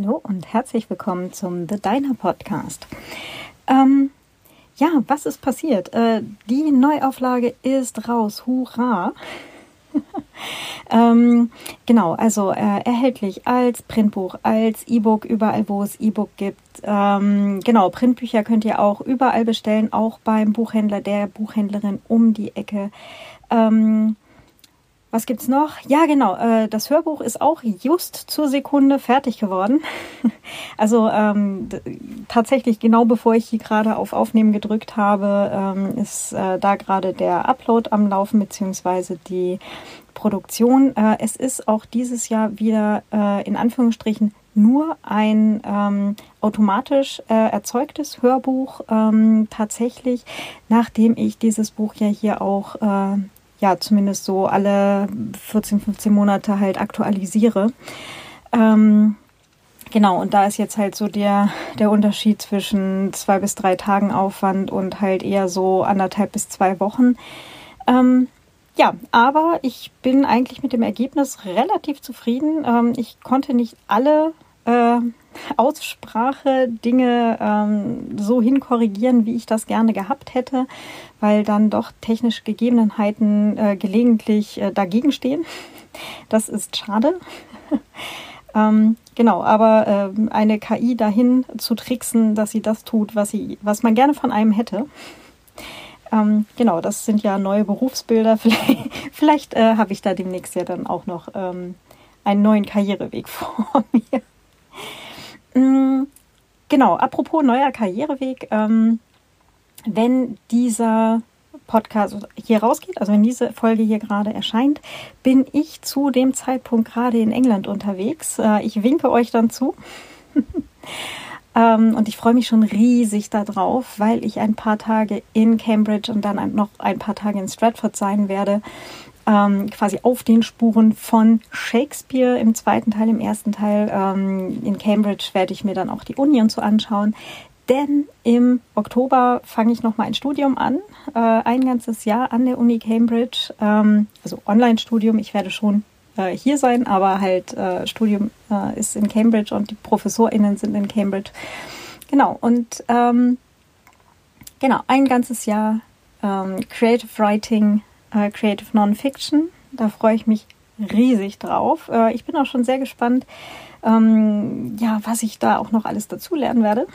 Hallo und herzlich willkommen zum The Diner Podcast. Ähm, ja, was ist passiert? Äh, die Neuauflage ist raus. Hurra! ähm, genau, also äh, erhältlich als Printbuch, als E-Book, überall wo es E-Book gibt. Ähm, genau, Printbücher könnt ihr auch überall bestellen, auch beim Buchhändler, der Buchhändlerin um die Ecke. Ähm, was gibt's noch? Ja, genau. Äh, das Hörbuch ist auch just zur Sekunde fertig geworden. also ähm, tatsächlich genau bevor ich hier gerade auf Aufnehmen gedrückt habe, ähm, ist äh, da gerade der Upload am Laufen beziehungsweise die Produktion. Äh, es ist auch dieses Jahr wieder äh, in Anführungsstrichen nur ein ähm, automatisch äh, erzeugtes Hörbuch ähm, tatsächlich, nachdem ich dieses Buch ja hier auch äh, ja zumindest so alle 14, 15 Monate halt aktualisiere. Ähm, genau, und da ist jetzt halt so der, der Unterschied zwischen zwei bis drei Tagen Aufwand und halt eher so anderthalb bis zwei Wochen. Ähm, ja, aber ich bin eigentlich mit dem Ergebnis relativ zufrieden. Ähm, ich konnte nicht alle äh, Aussprache Dinge ähm, so hinkorrigieren, wie ich das gerne gehabt hätte, weil dann doch technische Gegebenheiten äh, gelegentlich äh, dagegen stehen. Das ist schade. ähm, genau, aber äh, eine KI dahin zu tricksen, dass sie das tut, was sie, was man gerne von einem hätte. Ähm, genau, das sind ja neue Berufsbilder. Vielleicht, vielleicht äh, habe ich da demnächst ja dann auch noch ähm, einen neuen Karriereweg vor mir. Mm, genau, apropos neuer Karriereweg, ähm, wenn dieser Podcast hier rausgeht, also wenn diese Folge hier gerade erscheint, bin ich zu dem Zeitpunkt gerade in England unterwegs. Äh, ich winke euch dann zu. ähm, und ich freue mich schon riesig darauf, weil ich ein paar Tage in Cambridge und dann noch ein paar Tage in Stratford sein werde ähm, quasi auf den Spuren von Shakespeare im zweiten Teil, im ersten Teil. Ähm, in Cambridge werde ich mir dann auch die Uni und so anschauen. Denn im Oktober fange ich nochmal ein Studium an, äh, ein ganzes Jahr an der Uni Cambridge, ähm, also Online-Studium. Ich werde schon äh, hier sein, aber halt äh, Studium äh, ist in Cambridge und die ProfessorInnen sind in Cambridge. Genau, und ähm, genau, ein ganzes Jahr ähm, Creative Writing äh, Creative Nonfiction. Da freue ich mich riesig drauf. Äh, ich bin auch schon sehr gespannt, ähm, ja, was ich da auch noch alles dazulernen werde.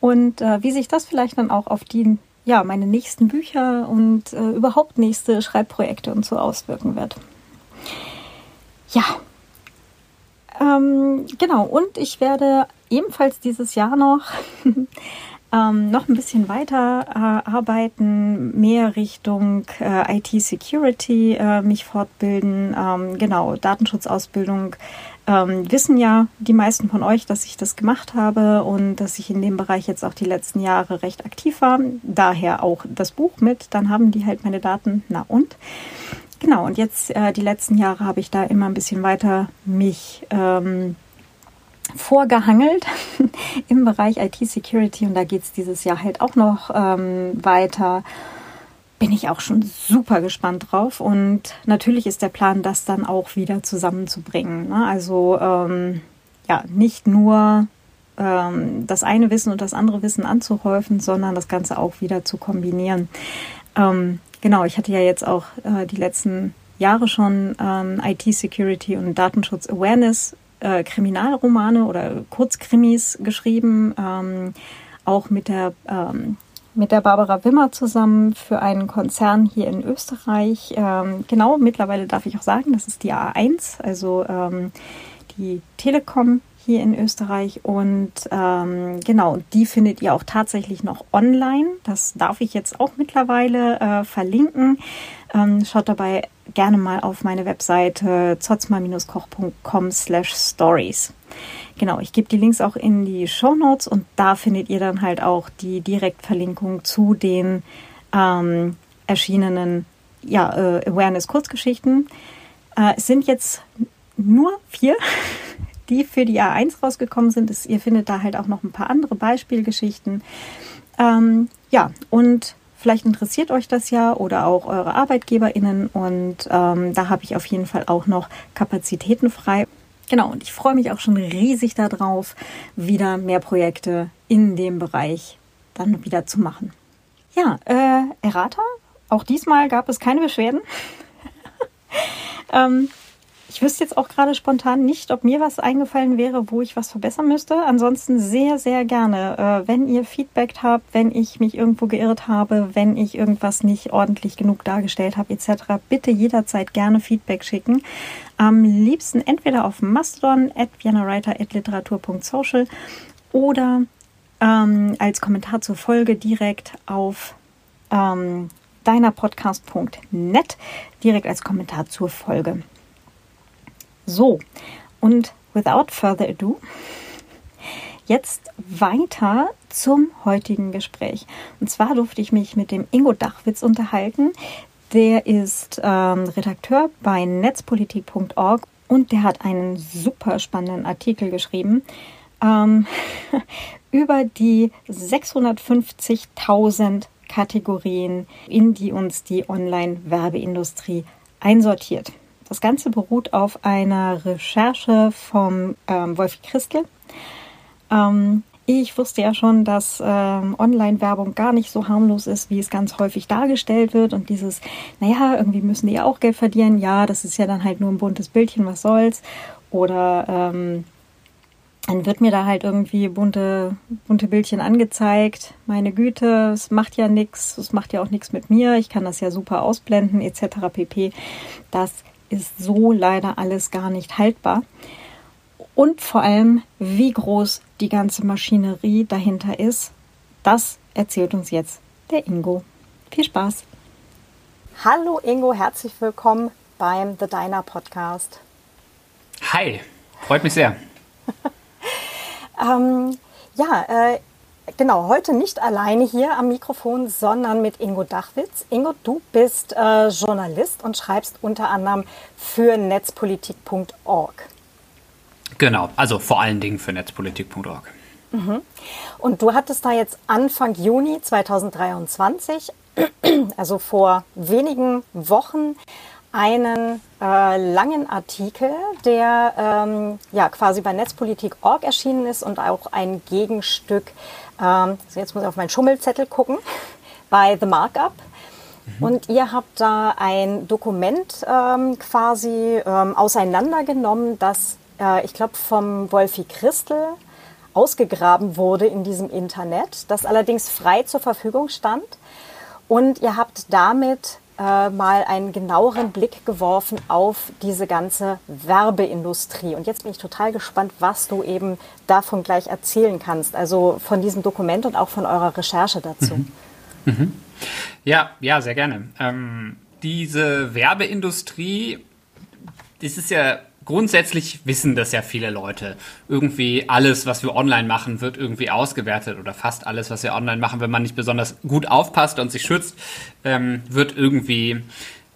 Und äh, wie sich das vielleicht dann auch auf die, ja, meine nächsten Bücher und äh, überhaupt nächste Schreibprojekte und so auswirken wird. Ja. Ähm, genau, und ich werde ebenfalls dieses Jahr noch ähm, noch ein bisschen weiter äh, arbeiten, mehr Richtung äh, IT-Security äh, mich fortbilden, ähm, genau, Datenschutzausbildung. Ähm, wissen ja die meisten von euch, dass ich das gemacht habe und dass ich in dem Bereich jetzt auch die letzten Jahre recht aktiv war. Daher auch das Buch mit. Dann haben die halt meine Daten. Na und? Genau, und jetzt äh, die letzten Jahre habe ich da immer ein bisschen weiter mich ähm, vorgehangelt im Bereich IT-Security und da geht es dieses Jahr halt auch noch ähm, weiter. Bin ich auch schon super gespannt drauf und natürlich ist der Plan, das dann auch wieder zusammenzubringen. Ne? Also ähm, ja, nicht nur ähm, das eine Wissen und das andere Wissen anzuhäufen, sondern das Ganze auch wieder zu kombinieren. Ähm, genau, ich hatte ja jetzt auch äh, die letzten Jahre schon ähm, IT-Security und Datenschutz-Awareness äh, Kriminalromane oder Kurzkrimis geschrieben, ähm, auch mit der ähm, mit der Barbara Wimmer zusammen für einen Konzern hier in Österreich. Ähm, genau, mittlerweile darf ich auch sagen, das ist die A1, also ähm, die Telekom hier in Österreich. Und ähm, genau, die findet ihr auch tatsächlich noch online. Das darf ich jetzt auch mittlerweile äh, verlinken. Ähm, schaut dabei gerne mal auf meine Webseite zotzma-koch.com slash stories. Genau, ich gebe die Links auch in die Show Notes und da findet ihr dann halt auch die Direktverlinkung zu den ähm, erschienenen ja, äh, Awareness-Kurzgeschichten. Äh, es sind jetzt nur vier, die für die A1 rausgekommen sind. Es, ihr findet da halt auch noch ein paar andere Beispielgeschichten. Ähm, ja, und Vielleicht interessiert euch das ja oder auch eure ArbeitgeberInnen und ähm, da habe ich auf jeden Fall auch noch Kapazitäten frei. genau, und ich freue mich auch schon riesig darauf, wieder mehr Projekte in dem Bereich dann wieder zu machen. Ja, äh, Errata, auch diesmal gab es keine Beschwerden. ähm, ich wüsste jetzt auch gerade spontan nicht, ob mir was eingefallen wäre, wo ich was verbessern müsste. Ansonsten sehr, sehr gerne. Äh, wenn ihr Feedback habt, wenn ich mich irgendwo geirrt habe, wenn ich irgendwas nicht ordentlich genug dargestellt habe, etc., bitte jederzeit gerne Feedback schicken. Am liebsten entweder auf Mastodon at vienawriter.literatur.social oder ähm, als Kommentar zur Folge direkt auf ähm, deinerpodcast.net, direkt als Kommentar zur Folge. So, und without further ado, jetzt weiter zum heutigen Gespräch. Und zwar durfte ich mich mit dem Ingo Dachwitz unterhalten. Der ist ähm, Redakteur bei netzpolitik.org und der hat einen super spannenden Artikel geschrieben ähm, über die 650.000 Kategorien, in die uns die Online-Werbeindustrie einsortiert. Das Ganze beruht auf einer Recherche vom ähm, Wolfi Christel. Ähm, ich wusste ja schon, dass ähm, Online-Werbung gar nicht so harmlos ist, wie es ganz häufig dargestellt wird. Und dieses, naja, irgendwie müssen die ja auch Geld verdienen. Ja, das ist ja dann halt nur ein buntes Bildchen, was soll's. Oder ähm, dann wird mir da halt irgendwie bunte, bunte Bildchen angezeigt. Meine Güte, es macht ja nichts, es macht ja auch nichts mit mir. Ich kann das ja super ausblenden, etc. pp. Das ist so leider alles gar nicht haltbar. Und vor allem, wie groß die ganze Maschinerie dahinter ist, das erzählt uns jetzt der Ingo. Viel Spaß! Hallo Ingo, herzlich willkommen beim The Diner Podcast. Hi, freut mich sehr. ähm, ja, äh, Genau, heute nicht alleine hier am Mikrofon, sondern mit Ingo Dachwitz. Ingo, du bist äh, Journalist und schreibst unter anderem für netzpolitik.org. Genau, also vor allen Dingen für netzpolitik.org. Mhm. Und du hattest da jetzt Anfang Juni 2023, also vor wenigen Wochen, einen äh, langen Artikel, der ähm, ja quasi bei Netzpolitik.org erschienen ist und auch ein Gegenstück ähm, also jetzt muss ich auf meinen Schummelzettel gucken, bei The Markup. Mhm. Und ihr habt da ein Dokument ähm, quasi ähm, auseinandergenommen, das, äh, ich glaube, vom Wolfi Christel ausgegraben wurde in diesem Internet, das allerdings frei zur Verfügung stand. Und ihr habt damit äh, mal einen genaueren Blick geworfen auf diese ganze Werbeindustrie. Und jetzt bin ich total gespannt, was du eben davon gleich erzählen kannst, also von diesem Dokument und auch von eurer Recherche dazu. Mhm. Mhm. Ja, ja, sehr gerne. Ähm, diese Werbeindustrie, das ist ja grundsätzlich wissen das ja viele Leute. Irgendwie alles, was wir online machen, wird irgendwie ausgewertet oder fast alles, was wir online machen, wenn man nicht besonders gut aufpasst und sich schützt, ähm, wird irgendwie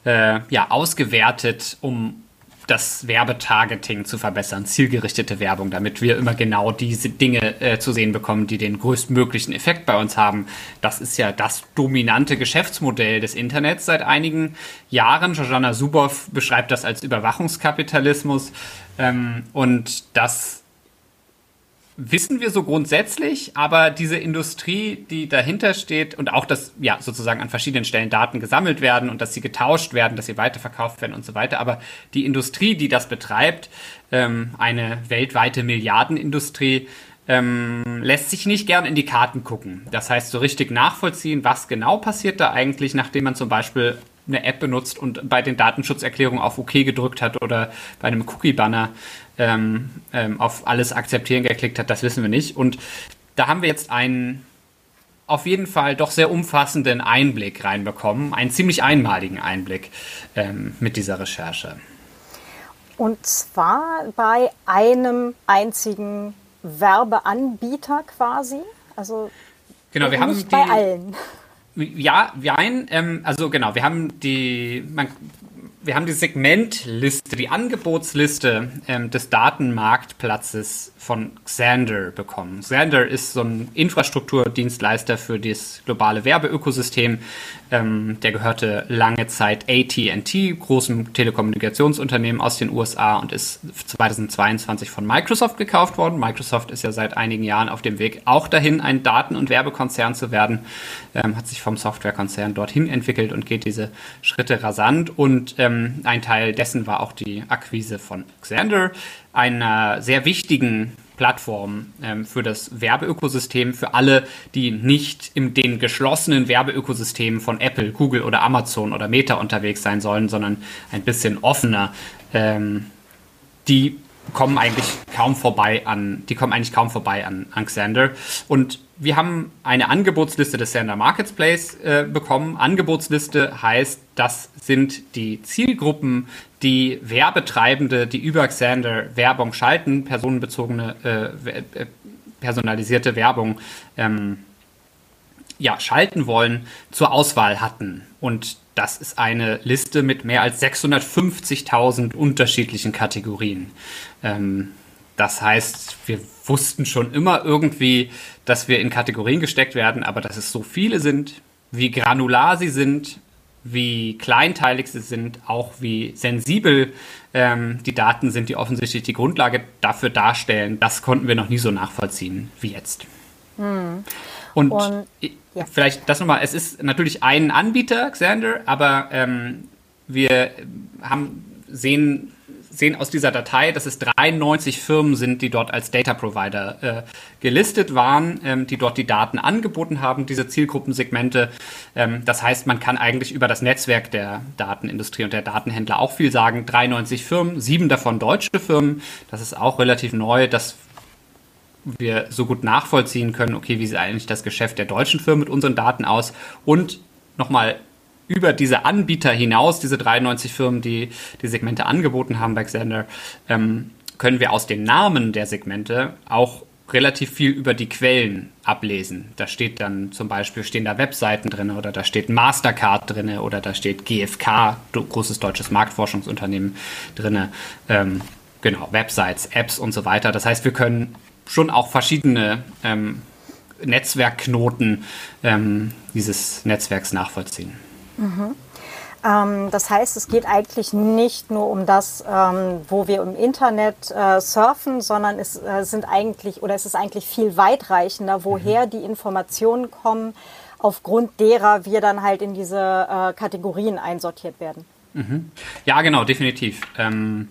äh, ja ausgewertet, um das Werbetargeting zu verbessern, zielgerichtete Werbung, damit wir immer genau diese Dinge äh, zu sehen bekommen, die den größtmöglichen Effekt bei uns haben. Das ist ja das dominante Geschäftsmodell des Internets seit einigen Jahren. Jojana Zuboff beschreibt das als Überwachungskapitalismus ähm, und das wissen wir so grundsätzlich, aber diese Industrie, die dahinter steht und auch, dass ja sozusagen an verschiedenen Stellen Daten gesammelt werden und dass sie getauscht werden, dass sie weiterverkauft werden und so weiter, aber die Industrie, die das betreibt, ähm, eine weltweite Milliardenindustrie, ähm, lässt sich nicht gern in die Karten gucken. Das heißt, so richtig nachvollziehen, was genau passiert da eigentlich, nachdem man zum Beispiel eine App benutzt und bei den Datenschutzerklärungen auf OK gedrückt hat oder bei einem Cookie-Banner ähm, ähm, auf alles akzeptieren geklickt hat, das wissen wir nicht. Und da haben wir jetzt einen auf jeden Fall doch sehr umfassenden Einblick reinbekommen, einen ziemlich einmaligen Einblick ähm, mit dieser Recherche. Und zwar bei einem einzigen Werbeanbieter quasi. Also genau, wir haben nicht die, bei allen. Ja, nein, ähm, also genau, wir haben die, man, wir haben die Segmentliste, die Angebotsliste ähm, des Datenmarktplatzes von Xander bekommen. Xander ist so ein Infrastrukturdienstleister für das globale Werbeökosystem. Ähm, der gehörte lange Zeit AT&T, großem Telekommunikationsunternehmen aus den USA und ist 2022 von Microsoft gekauft worden. Microsoft ist ja seit einigen Jahren auf dem Weg, auch dahin ein Daten- und Werbekonzern zu werden, ähm, hat sich vom Softwarekonzern dorthin entwickelt und geht diese Schritte rasant. Und ähm, ein Teil dessen war auch die Akquise von Xander einer sehr wichtigen Plattform ähm, für das Werbeökosystem, für alle, die nicht in den geschlossenen Werbeökosystemen von Apple, Google oder Amazon oder Meta unterwegs sein sollen, sondern ein bisschen offener. Ähm, die kommen eigentlich kaum vorbei an, die kommen eigentlich kaum vorbei an, an Xander. Und wir haben eine Angebotsliste des Xander Marketplace äh, bekommen. Angebotsliste heißt, das sind die Zielgruppen, die Werbetreibende, die über Xander Werbung schalten, personenbezogene, äh, äh, personalisierte Werbung ähm, ja, schalten wollen, zur Auswahl hatten. Und das ist eine Liste mit mehr als 650.000 unterschiedlichen Kategorien. Ähm, das heißt, wir wussten schon immer irgendwie, dass wir in Kategorien gesteckt werden, aber dass es so viele sind, wie granular sie sind, wie kleinteilig sie sind, auch wie sensibel ähm, die Daten sind, die offensichtlich die Grundlage dafür darstellen, das konnten wir noch nie so nachvollziehen wie jetzt. Hm. Und, Und ja. vielleicht das nochmal, es ist natürlich ein Anbieter, Xander, aber ähm, wir haben, sehen sehen aus dieser Datei, dass es 93 Firmen sind, die dort als Data Provider äh, gelistet waren, ähm, die dort die Daten angeboten haben, diese Zielgruppensegmente. Ähm, das heißt, man kann eigentlich über das Netzwerk der Datenindustrie und der Datenhändler auch viel sagen. 93 Firmen, sieben davon deutsche Firmen. Das ist auch relativ neu, dass wir so gut nachvollziehen können, okay, wie sieht eigentlich das Geschäft der deutschen Firmen mit unseren Daten aus? Und nochmal über diese Anbieter hinaus, diese 93 Firmen, die die Segmente angeboten haben bei Xander, ähm, können wir aus den Namen der Segmente auch relativ viel über die Quellen ablesen. Da steht dann zum Beispiel, stehen da Webseiten drin oder da steht Mastercard drin oder da steht GfK, großes deutsches Marktforschungsunternehmen drin. Ähm, genau, Websites, Apps und so weiter. Das heißt, wir können schon auch verschiedene ähm, Netzwerkknoten ähm, dieses Netzwerks nachvollziehen. Mhm. Ähm, das heißt, es geht eigentlich nicht nur um das, ähm, wo wir im Internet äh, surfen, sondern es äh, sind eigentlich oder es ist eigentlich viel weitreichender, woher mhm. die Informationen kommen, aufgrund derer wir dann halt in diese äh, Kategorien einsortiert werden. Mhm. Ja, genau, definitiv. Ähm,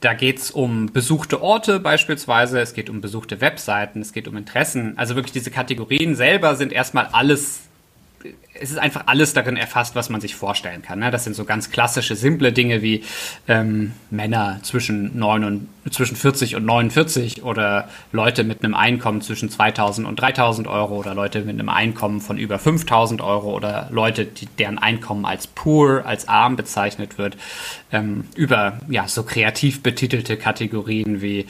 da geht es um besuchte Orte beispielsweise, es geht um besuchte Webseiten, es geht um Interessen. Also wirklich diese Kategorien selber sind erstmal alles es ist einfach alles darin erfasst, was man sich vorstellen kann. Ne? Das sind so ganz klassische, simple Dinge wie ähm, Männer zwischen, 9 und, zwischen 40 und 49 oder Leute mit einem Einkommen zwischen 2000 und 3000 Euro oder Leute mit einem Einkommen von über 5000 Euro oder Leute, die, deren Einkommen als poor, als arm bezeichnet wird, ähm, über ja, so kreativ betitelte Kategorien wie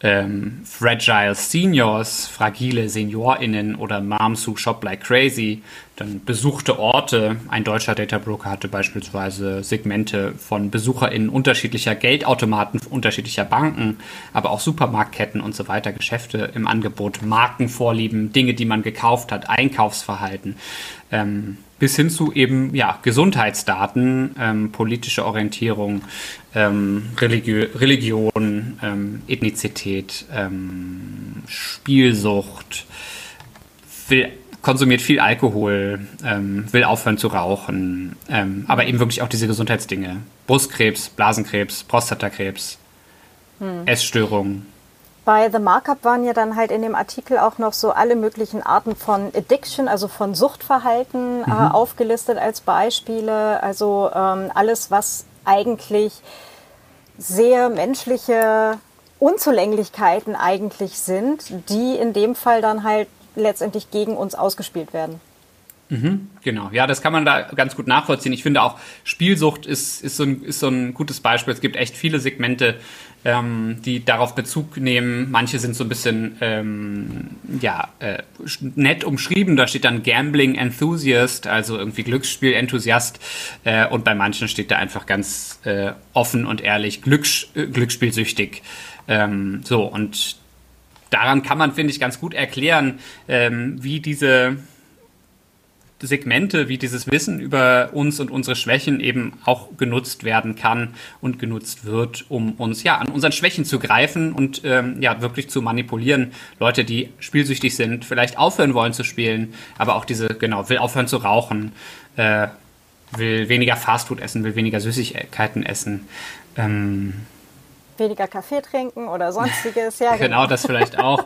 ähm, Fragile Seniors, fragile SeniorInnen oder Moms who shop like crazy dann besuchte Orte. Ein deutscher Data Broker hatte beispielsweise Segmente von BesucherInnen unterschiedlicher Geldautomaten, unterschiedlicher Banken, aber auch Supermarktketten und so weiter, Geschäfte im Angebot, Markenvorlieben, Dinge, die man gekauft hat, Einkaufsverhalten. Ähm, bis hin zu eben ja, Gesundheitsdaten, ähm, politische Orientierung, ähm, Religio Religion, ähm, Ethnizität, ähm, Spielsucht, will konsumiert viel Alkohol, ähm, will aufhören zu rauchen, ähm, aber eben wirklich auch diese Gesundheitsdinge. Brustkrebs, Blasenkrebs, Prostatakrebs, hm. Essstörungen. Bei The Markup waren ja dann halt in dem Artikel auch noch so alle möglichen Arten von Addiction, also von Suchtverhalten äh, mhm. äh, aufgelistet als Beispiele. Also ähm, alles, was eigentlich sehr menschliche Unzulänglichkeiten eigentlich sind, die in dem Fall dann halt letztendlich gegen uns ausgespielt werden. Mhm, genau, ja, das kann man da ganz gut nachvollziehen. Ich finde auch, Spielsucht ist, ist, so, ein, ist so ein gutes Beispiel. Es gibt echt viele Segmente, ähm, die darauf Bezug nehmen. Manche sind so ein bisschen ähm, ja, äh, nett umschrieben. Da steht dann Gambling Enthusiast, also irgendwie Glücksspiel-Enthusiast. Äh, und bei manchen steht da einfach ganz äh, offen und ehrlich Glücks äh, Glücksspielsüchtig. Ähm, so, und daran kann man, finde ich, ganz gut erklären, ähm, wie diese Segmente wie dieses Wissen über uns und unsere Schwächen eben auch genutzt werden kann und genutzt wird, um uns ja an unseren Schwächen zu greifen und ähm, ja wirklich zu manipulieren. Leute, die spielsüchtig sind, vielleicht aufhören wollen zu spielen, aber auch diese, genau, will aufhören zu rauchen, äh, will weniger Fastfood essen, will weniger Süßigkeiten essen. Ähm, weniger Kaffee trinken oder sonstiges. Ja, genau. genau, das vielleicht auch.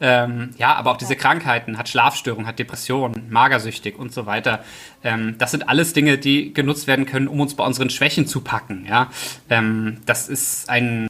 ähm, ja, aber auch diese Krankheiten, hat Schlafstörungen, hat Depressionen, magersüchtig und so weiter. Ähm, das sind alles Dinge, die genutzt werden können, um uns bei unseren Schwächen zu packen. Ja, ähm, das ist ein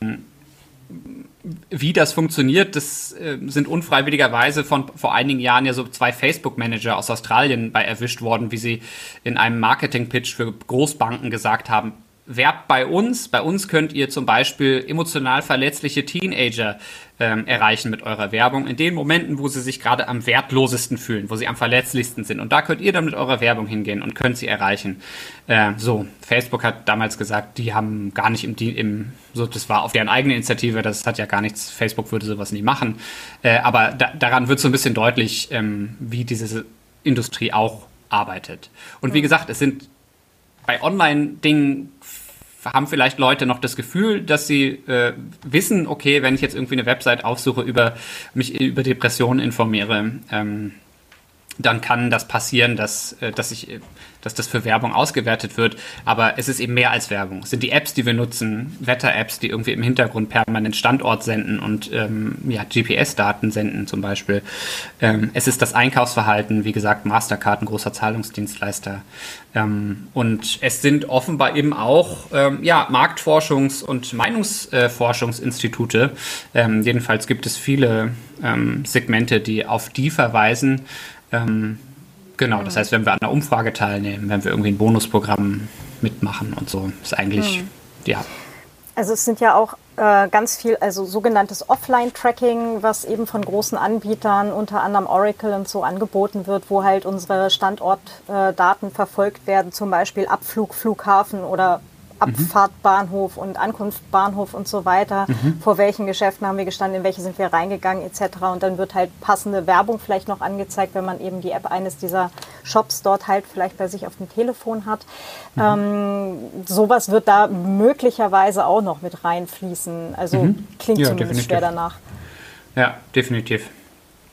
wie das funktioniert, das äh, sind unfreiwilligerweise von vor einigen Jahren ja so zwei Facebook-Manager aus Australien bei erwischt worden, wie sie in einem Marketing-Pitch für Großbanken gesagt haben, werbt bei uns. Bei uns könnt ihr zum Beispiel emotional verletzliche Teenager ähm, erreichen mit eurer Werbung. In den Momenten, wo sie sich gerade am wertlosesten fühlen, wo sie am verletzlichsten sind. Und da könnt ihr dann mit eurer Werbung hingehen und könnt sie erreichen. Äh, so, Facebook hat damals gesagt, die haben gar nicht im, im so, das war auf deren eigene Initiative, das hat ja gar nichts, Facebook würde sowas nie machen. Äh, aber da, daran wird so ein bisschen deutlich, ähm, wie diese Industrie auch arbeitet. Und wie gesagt, es sind bei Online-Dingen haben vielleicht Leute noch das Gefühl, dass sie äh, wissen, okay, wenn ich jetzt irgendwie eine Website aufsuche, über mich über Depressionen informiere, ähm, dann kann das passieren, dass, äh, dass, ich, dass das für Werbung ausgewertet wird. Aber es ist eben mehr als Werbung. Es sind die Apps, die wir nutzen, Wetter-Apps, die irgendwie im Hintergrund permanent Standort senden und ähm, ja, GPS-Daten senden zum Beispiel. Ähm, es ist das Einkaufsverhalten, wie gesagt, Mastercard, ein großer Zahlungsdienstleister. Ähm, und es sind offenbar eben auch ähm, ja, Marktforschungs- und Meinungsforschungsinstitute. Ähm, jedenfalls gibt es viele ähm, Segmente, die auf die verweisen. Ähm, genau, das heißt, wenn wir an einer Umfrage teilnehmen, wenn wir irgendwie ein Bonusprogramm mitmachen und so, ist eigentlich, mhm. ja. Also es sind ja auch äh, ganz viel, also sogenanntes Offline-Tracking, was eben von großen Anbietern, unter anderem Oracle und so angeboten wird, wo halt unsere Standortdaten äh, verfolgt werden, zum Beispiel Abflug, Flughafen oder Abfahrtbahnhof und Ankunftsbahnhof und so weiter. Mhm. Vor welchen Geschäften haben wir gestanden, in welche sind wir reingegangen etc. Und dann wird halt passende Werbung vielleicht noch angezeigt, wenn man eben die App eines dieser Shops dort halt vielleicht bei sich auf dem Telefon hat. Mhm. Ähm, sowas wird da möglicherweise auch noch mit reinfließen. Also mhm. klingt ja, zumindest definitiv. schwer danach. Ja, definitiv.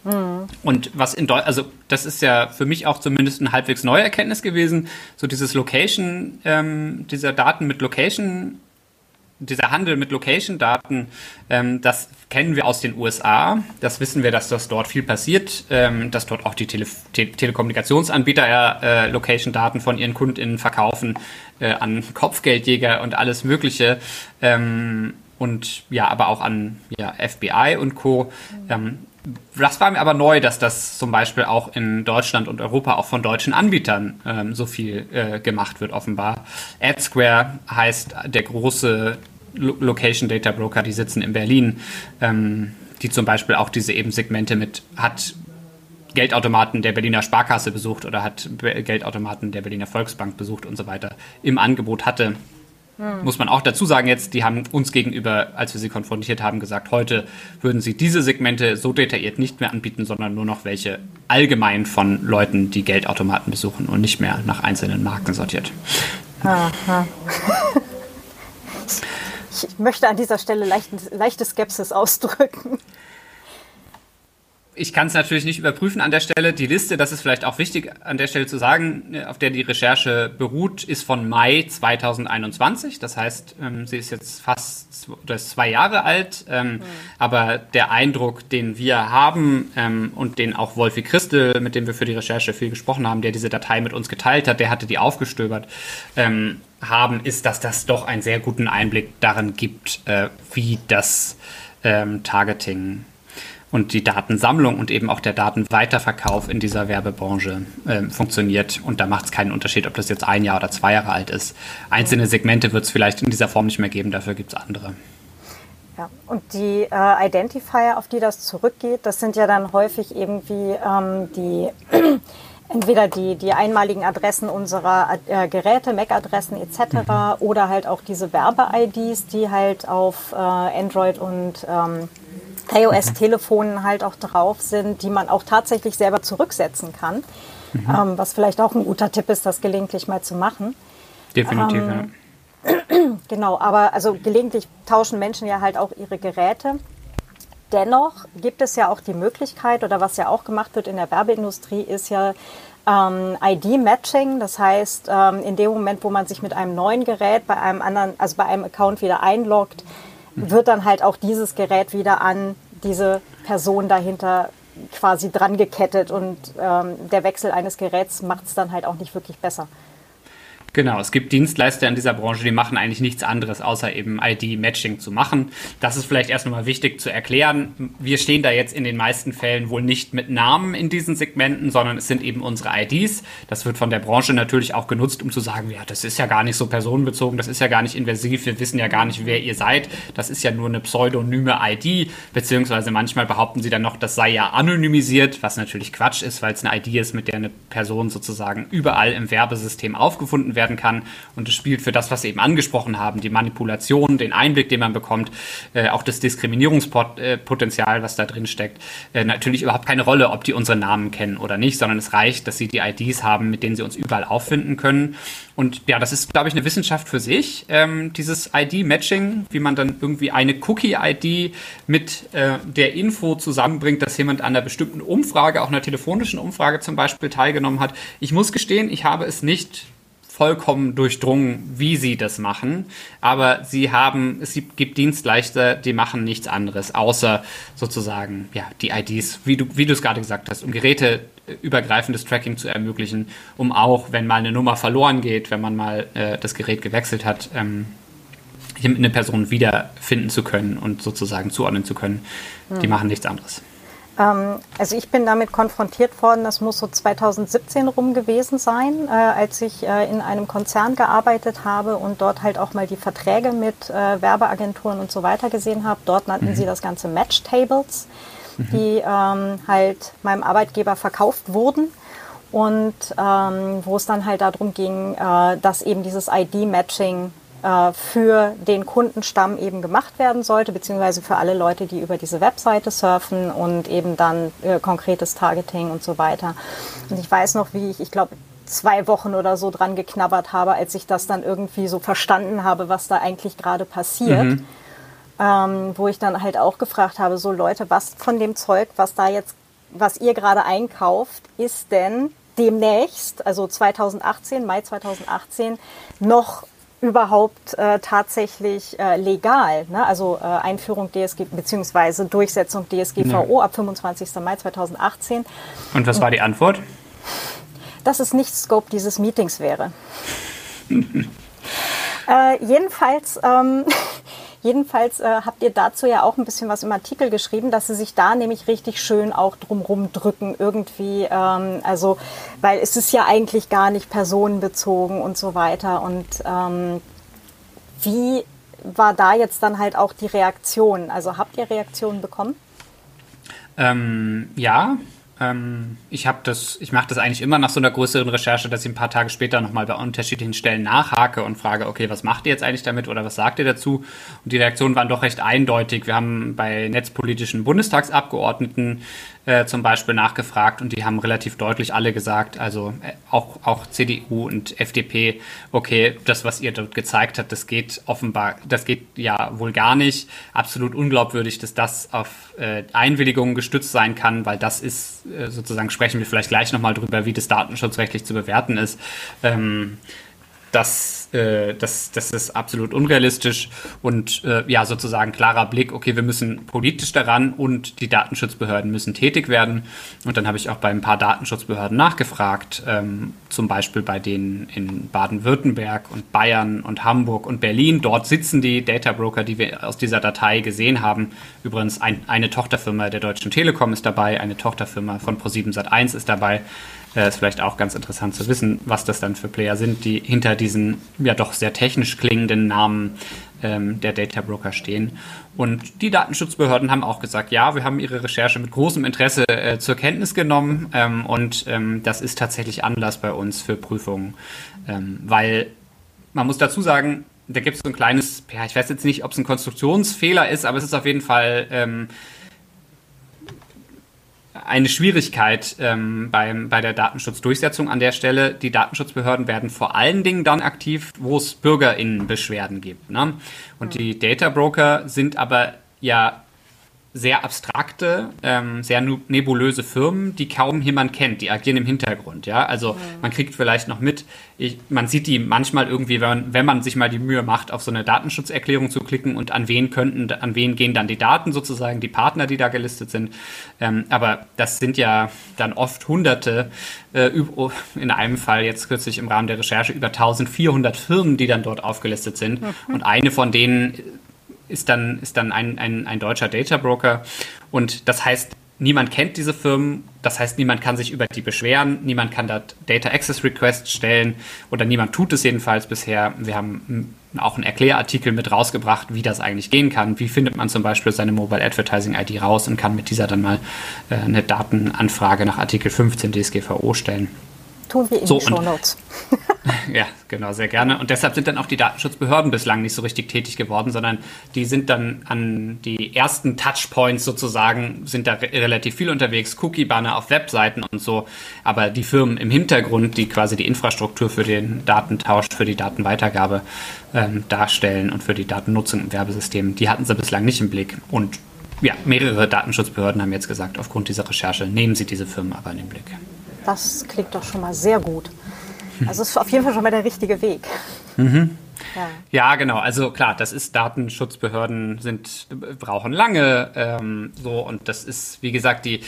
Mhm. Und was in Deutschland, also das ist ja für mich auch zumindest eine halbwegs neue Erkenntnis gewesen, so dieses Location, ähm, dieser Daten mit Location, dieser Handel mit Location-Daten, ähm, das kennen wir aus den USA. Das wissen wir, dass das dort viel passiert, ähm, dass dort auch die Tele Te Telekommunikationsanbieter äh, Location-Daten von ihren KundInnen verkaufen äh, an Kopfgeldjäger und alles Mögliche. Ähm, und ja, aber auch an ja, FBI und Co. Ähm, das war mir aber neu, dass das zum Beispiel auch in Deutschland und Europa auch von deutschen Anbietern ähm, so viel äh, gemacht wird, offenbar. AdSquare heißt der große Lo Location Data Broker, die sitzen in Berlin, ähm, die zum Beispiel auch diese eben Segmente mit hat Geldautomaten der Berliner Sparkasse besucht oder hat Geldautomaten der Berliner Volksbank besucht und so weiter im Angebot hatte. Hm. Muss man auch dazu sagen jetzt, die haben uns gegenüber, als wir sie konfrontiert haben, gesagt, heute würden sie diese Segmente so detailliert nicht mehr anbieten, sondern nur noch welche allgemein von Leuten, die Geldautomaten besuchen und nicht mehr nach einzelnen Marken sortiert. Aha. Ich möchte an dieser Stelle leichte, leichte Skepsis ausdrücken ich kann es natürlich nicht überprüfen an der Stelle. Die Liste, das ist vielleicht auch wichtig an der Stelle zu sagen, auf der die Recherche beruht, ist von Mai 2021. Das heißt, ähm, sie ist jetzt fast oder zwei Jahre alt. Ähm, mhm. Aber der Eindruck, den wir haben ähm, und den auch Wolfi Christel, mit dem wir für die Recherche viel gesprochen haben, der diese Datei mit uns geteilt hat, der hatte die aufgestöbert, ähm, haben, ist, dass das doch einen sehr guten Einblick darin gibt, äh, wie das ähm, Targeting und die Datensammlung und eben auch der Datenweiterverkauf in dieser Werbebranche äh, funktioniert. Und da macht es keinen Unterschied, ob das jetzt ein Jahr oder zwei Jahre alt ist. Einzelne Segmente wird es vielleicht in dieser Form nicht mehr geben, dafür gibt es andere. Ja, und die äh, Identifier, auf die das zurückgeht, das sind ja dann häufig irgendwie ähm, die entweder die, die einmaligen Adressen unserer äh, Geräte, MAC-Adressen etc. Mhm. oder halt auch diese Werbe-IDs, die halt auf äh, Android und ähm, iOS-Telefonen halt auch drauf sind, die man auch tatsächlich selber zurücksetzen kann. Mhm. Ähm, was vielleicht auch ein guter Tipp ist, das gelegentlich mal zu machen. Definitiv, ähm, ja. Genau, aber also gelegentlich tauschen Menschen ja halt auch ihre Geräte. Dennoch gibt es ja auch die Möglichkeit, oder was ja auch gemacht wird in der Werbeindustrie, ist ja ähm, ID-Matching. Das heißt, ähm, in dem Moment, wo man sich mit einem neuen Gerät bei einem anderen, also bei einem Account wieder einloggt, wird dann halt auch dieses Gerät wieder an diese Person dahinter quasi dran gekettet und ähm, der Wechsel eines Geräts macht es dann halt auch nicht wirklich besser. Genau, es gibt Dienstleister in dieser Branche, die machen eigentlich nichts anderes, außer eben ID-Matching zu machen. Das ist vielleicht erst nochmal wichtig zu erklären. Wir stehen da jetzt in den meisten Fällen wohl nicht mit Namen in diesen Segmenten, sondern es sind eben unsere IDs. Das wird von der Branche natürlich auch genutzt, um zu sagen, ja, das ist ja gar nicht so personenbezogen, das ist ja gar nicht invasiv, wir wissen ja gar nicht, wer ihr seid. Das ist ja nur eine pseudonyme ID, beziehungsweise manchmal behaupten sie dann noch, das sei ja anonymisiert, was natürlich Quatsch ist, weil es eine ID ist, mit der eine Person sozusagen überall im Werbesystem aufgefunden wird werden kann. Und es spielt für das, was Sie eben angesprochen haben, die Manipulation, den Einblick, den man bekommt, äh, auch das Diskriminierungspotenzial, was da drin steckt, äh, natürlich überhaupt keine Rolle, ob die unsere Namen kennen oder nicht, sondern es reicht, dass sie die IDs haben, mit denen sie uns überall auffinden können. Und ja, das ist, glaube ich, eine Wissenschaft für sich, ähm, dieses ID-Matching, wie man dann irgendwie eine Cookie-ID mit äh, der Info zusammenbringt, dass jemand an einer bestimmten Umfrage, auch einer telefonischen Umfrage zum Beispiel, teilgenommen hat. Ich muss gestehen, ich habe es nicht vollkommen durchdrungen, wie sie das machen. Aber sie haben, es gibt Dienstleister, die machen nichts anderes, außer sozusagen, ja, die IDs, wie du, wie du es gerade gesagt hast, um geräteübergreifendes Tracking zu ermöglichen, um auch, wenn mal eine Nummer verloren geht, wenn man mal äh, das Gerät gewechselt hat, ähm, eine Person wiederfinden zu können und sozusagen zuordnen zu können. Hm. Die machen nichts anderes. Ähm, also ich bin damit konfrontiert worden, das muss so 2017 rum gewesen sein, äh, als ich äh, in einem Konzern gearbeitet habe und dort halt auch mal die Verträge mit äh, Werbeagenturen und so weiter gesehen habe. Dort nannten mhm. sie das Ganze Match Tables, mhm. die ähm, halt meinem Arbeitgeber verkauft wurden und ähm, wo es dann halt darum ging, äh, dass eben dieses ID-Matching für den Kundenstamm eben gemacht werden sollte, beziehungsweise für alle Leute, die über diese Webseite surfen und eben dann äh, konkretes Targeting und so weiter. Und ich weiß noch, wie ich, ich glaube, zwei Wochen oder so dran geknabbert habe, als ich das dann irgendwie so verstanden habe, was da eigentlich gerade passiert. Mhm. Ähm, wo ich dann halt auch gefragt habe, so Leute, was von dem Zeug, was da jetzt, was ihr gerade einkauft, ist denn demnächst, also 2018, Mai 2018, noch überhaupt äh, tatsächlich äh, legal. Ne? Also äh, Einführung DSG bzw. Durchsetzung DSGVO ja. ab 25. Mai 2018. Und was war die Antwort? Dass es nicht Scope dieses Meetings wäre. äh, jedenfalls ähm, Jedenfalls äh, habt ihr dazu ja auch ein bisschen was im Artikel geschrieben, dass sie sich da nämlich richtig schön auch drumrum drücken irgendwie. Ähm, also, weil es ist ja eigentlich gar nicht personenbezogen und so weiter. Und ähm, wie war da jetzt dann halt auch die Reaktion? Also habt ihr Reaktionen bekommen? Ähm, ja, ähm, ich habe das, ich mache das eigentlich immer nach so einer größeren Recherche, dass ich ein paar Tage später nochmal bei unterschiedlichen Stellen nachhake und frage, okay, was macht ihr jetzt eigentlich damit oder was sagt ihr dazu? Und die Reaktionen waren doch recht eindeutig. Wir haben bei netzpolitischen Bundestagsabgeordneten äh, zum Beispiel nachgefragt und die haben relativ deutlich alle gesagt, also äh, auch, auch CDU und FDP, okay, das, was ihr dort gezeigt habt, das geht offenbar, das geht ja wohl gar nicht. Absolut unglaubwürdig, dass das auf äh, Einwilligungen gestützt sein kann, weil das ist äh, sozusagen, sprechen wir vielleicht gleich nochmal drüber, wie das datenschutzrechtlich zu bewerten ist. Ähm, das, äh, das, das ist absolut unrealistisch und äh, ja, sozusagen klarer Blick, okay, wir müssen politisch daran und die Datenschutzbehörden müssen tätig werden. Und dann habe ich auch bei ein paar Datenschutzbehörden nachgefragt, ähm, zum Beispiel bei denen in Baden-Württemberg und Bayern und Hamburg und Berlin. Dort sitzen die Data Broker, die wir aus dieser Datei gesehen haben. Übrigens ein, eine Tochterfirma der Deutschen Telekom ist dabei, eine Tochterfirma von Pro7 Sat1 ist dabei. Äh, ist vielleicht auch ganz interessant zu wissen, was das dann für Player sind, die hinter diesen ja doch sehr technisch klingenden Namen ähm, der Data Broker stehen. Und die Datenschutzbehörden haben auch gesagt, ja, wir haben ihre Recherche mit großem Interesse äh, zur Kenntnis genommen ähm, und ähm, das ist tatsächlich Anlass bei uns für Prüfungen, ähm, weil man muss dazu sagen, da gibt es so ein kleines, ja, ich weiß jetzt nicht, ob es ein Konstruktionsfehler ist, aber es ist auf jeden Fall ähm, eine Schwierigkeit ähm, beim, bei der Datenschutzdurchsetzung an der Stelle. Die Datenschutzbehörden werden vor allen Dingen dann aktiv, wo es BürgerInnenbeschwerden gibt. Ne? Und die Data Broker sind aber ja sehr abstrakte, ähm, sehr nebulöse Firmen, die kaum jemand kennt, die agieren im Hintergrund, ja. Also mhm. man kriegt vielleicht noch mit, ich, man sieht die manchmal irgendwie, wenn man, wenn man sich mal die Mühe macht, auf so eine Datenschutzerklärung zu klicken und an wen könnten, an wen gehen dann die Daten sozusagen, die Partner, die da gelistet sind. Ähm, aber das sind ja dann oft Hunderte, äh, in einem Fall jetzt kürzlich im Rahmen der Recherche über 1400 Firmen, die dann dort aufgelistet sind. Mhm. Und eine von denen ist dann, ist dann ein, ein, ein deutscher Data Broker. Und das heißt, niemand kennt diese Firmen. Das heißt, niemand kann sich über die beschweren. Niemand kann da Data Access Requests stellen. Oder niemand tut es jedenfalls bisher. Wir haben auch einen Erklärartikel mit rausgebracht, wie das eigentlich gehen kann. Wie findet man zum Beispiel seine Mobile Advertising ID raus und kann mit dieser dann mal äh, eine Datenanfrage nach Artikel 15 DSGVO stellen. Tun wir in so, die Show Notes. ja, genau, sehr gerne. Und deshalb sind dann auch die Datenschutzbehörden bislang nicht so richtig tätig geworden, sondern die sind dann an die ersten Touchpoints sozusagen, sind da re relativ viel unterwegs, Cookie-Banner auf Webseiten und so. Aber die Firmen im Hintergrund, die quasi die Infrastruktur für den Datentausch, für die Datenweitergabe ähm, darstellen und für die Datennutzung im Werbesystem, die hatten sie bislang nicht im Blick. Und ja, mehrere Datenschutzbehörden haben jetzt gesagt, aufgrund dieser Recherche nehmen sie diese Firmen aber in den Blick. Das klingt doch schon mal sehr gut. Also ist auf jeden Fall schon mal der richtige Weg. Mhm. Ja. ja. genau. Also klar, das ist Datenschutzbehörden sind brauchen lange ähm, so und das ist wie gesagt die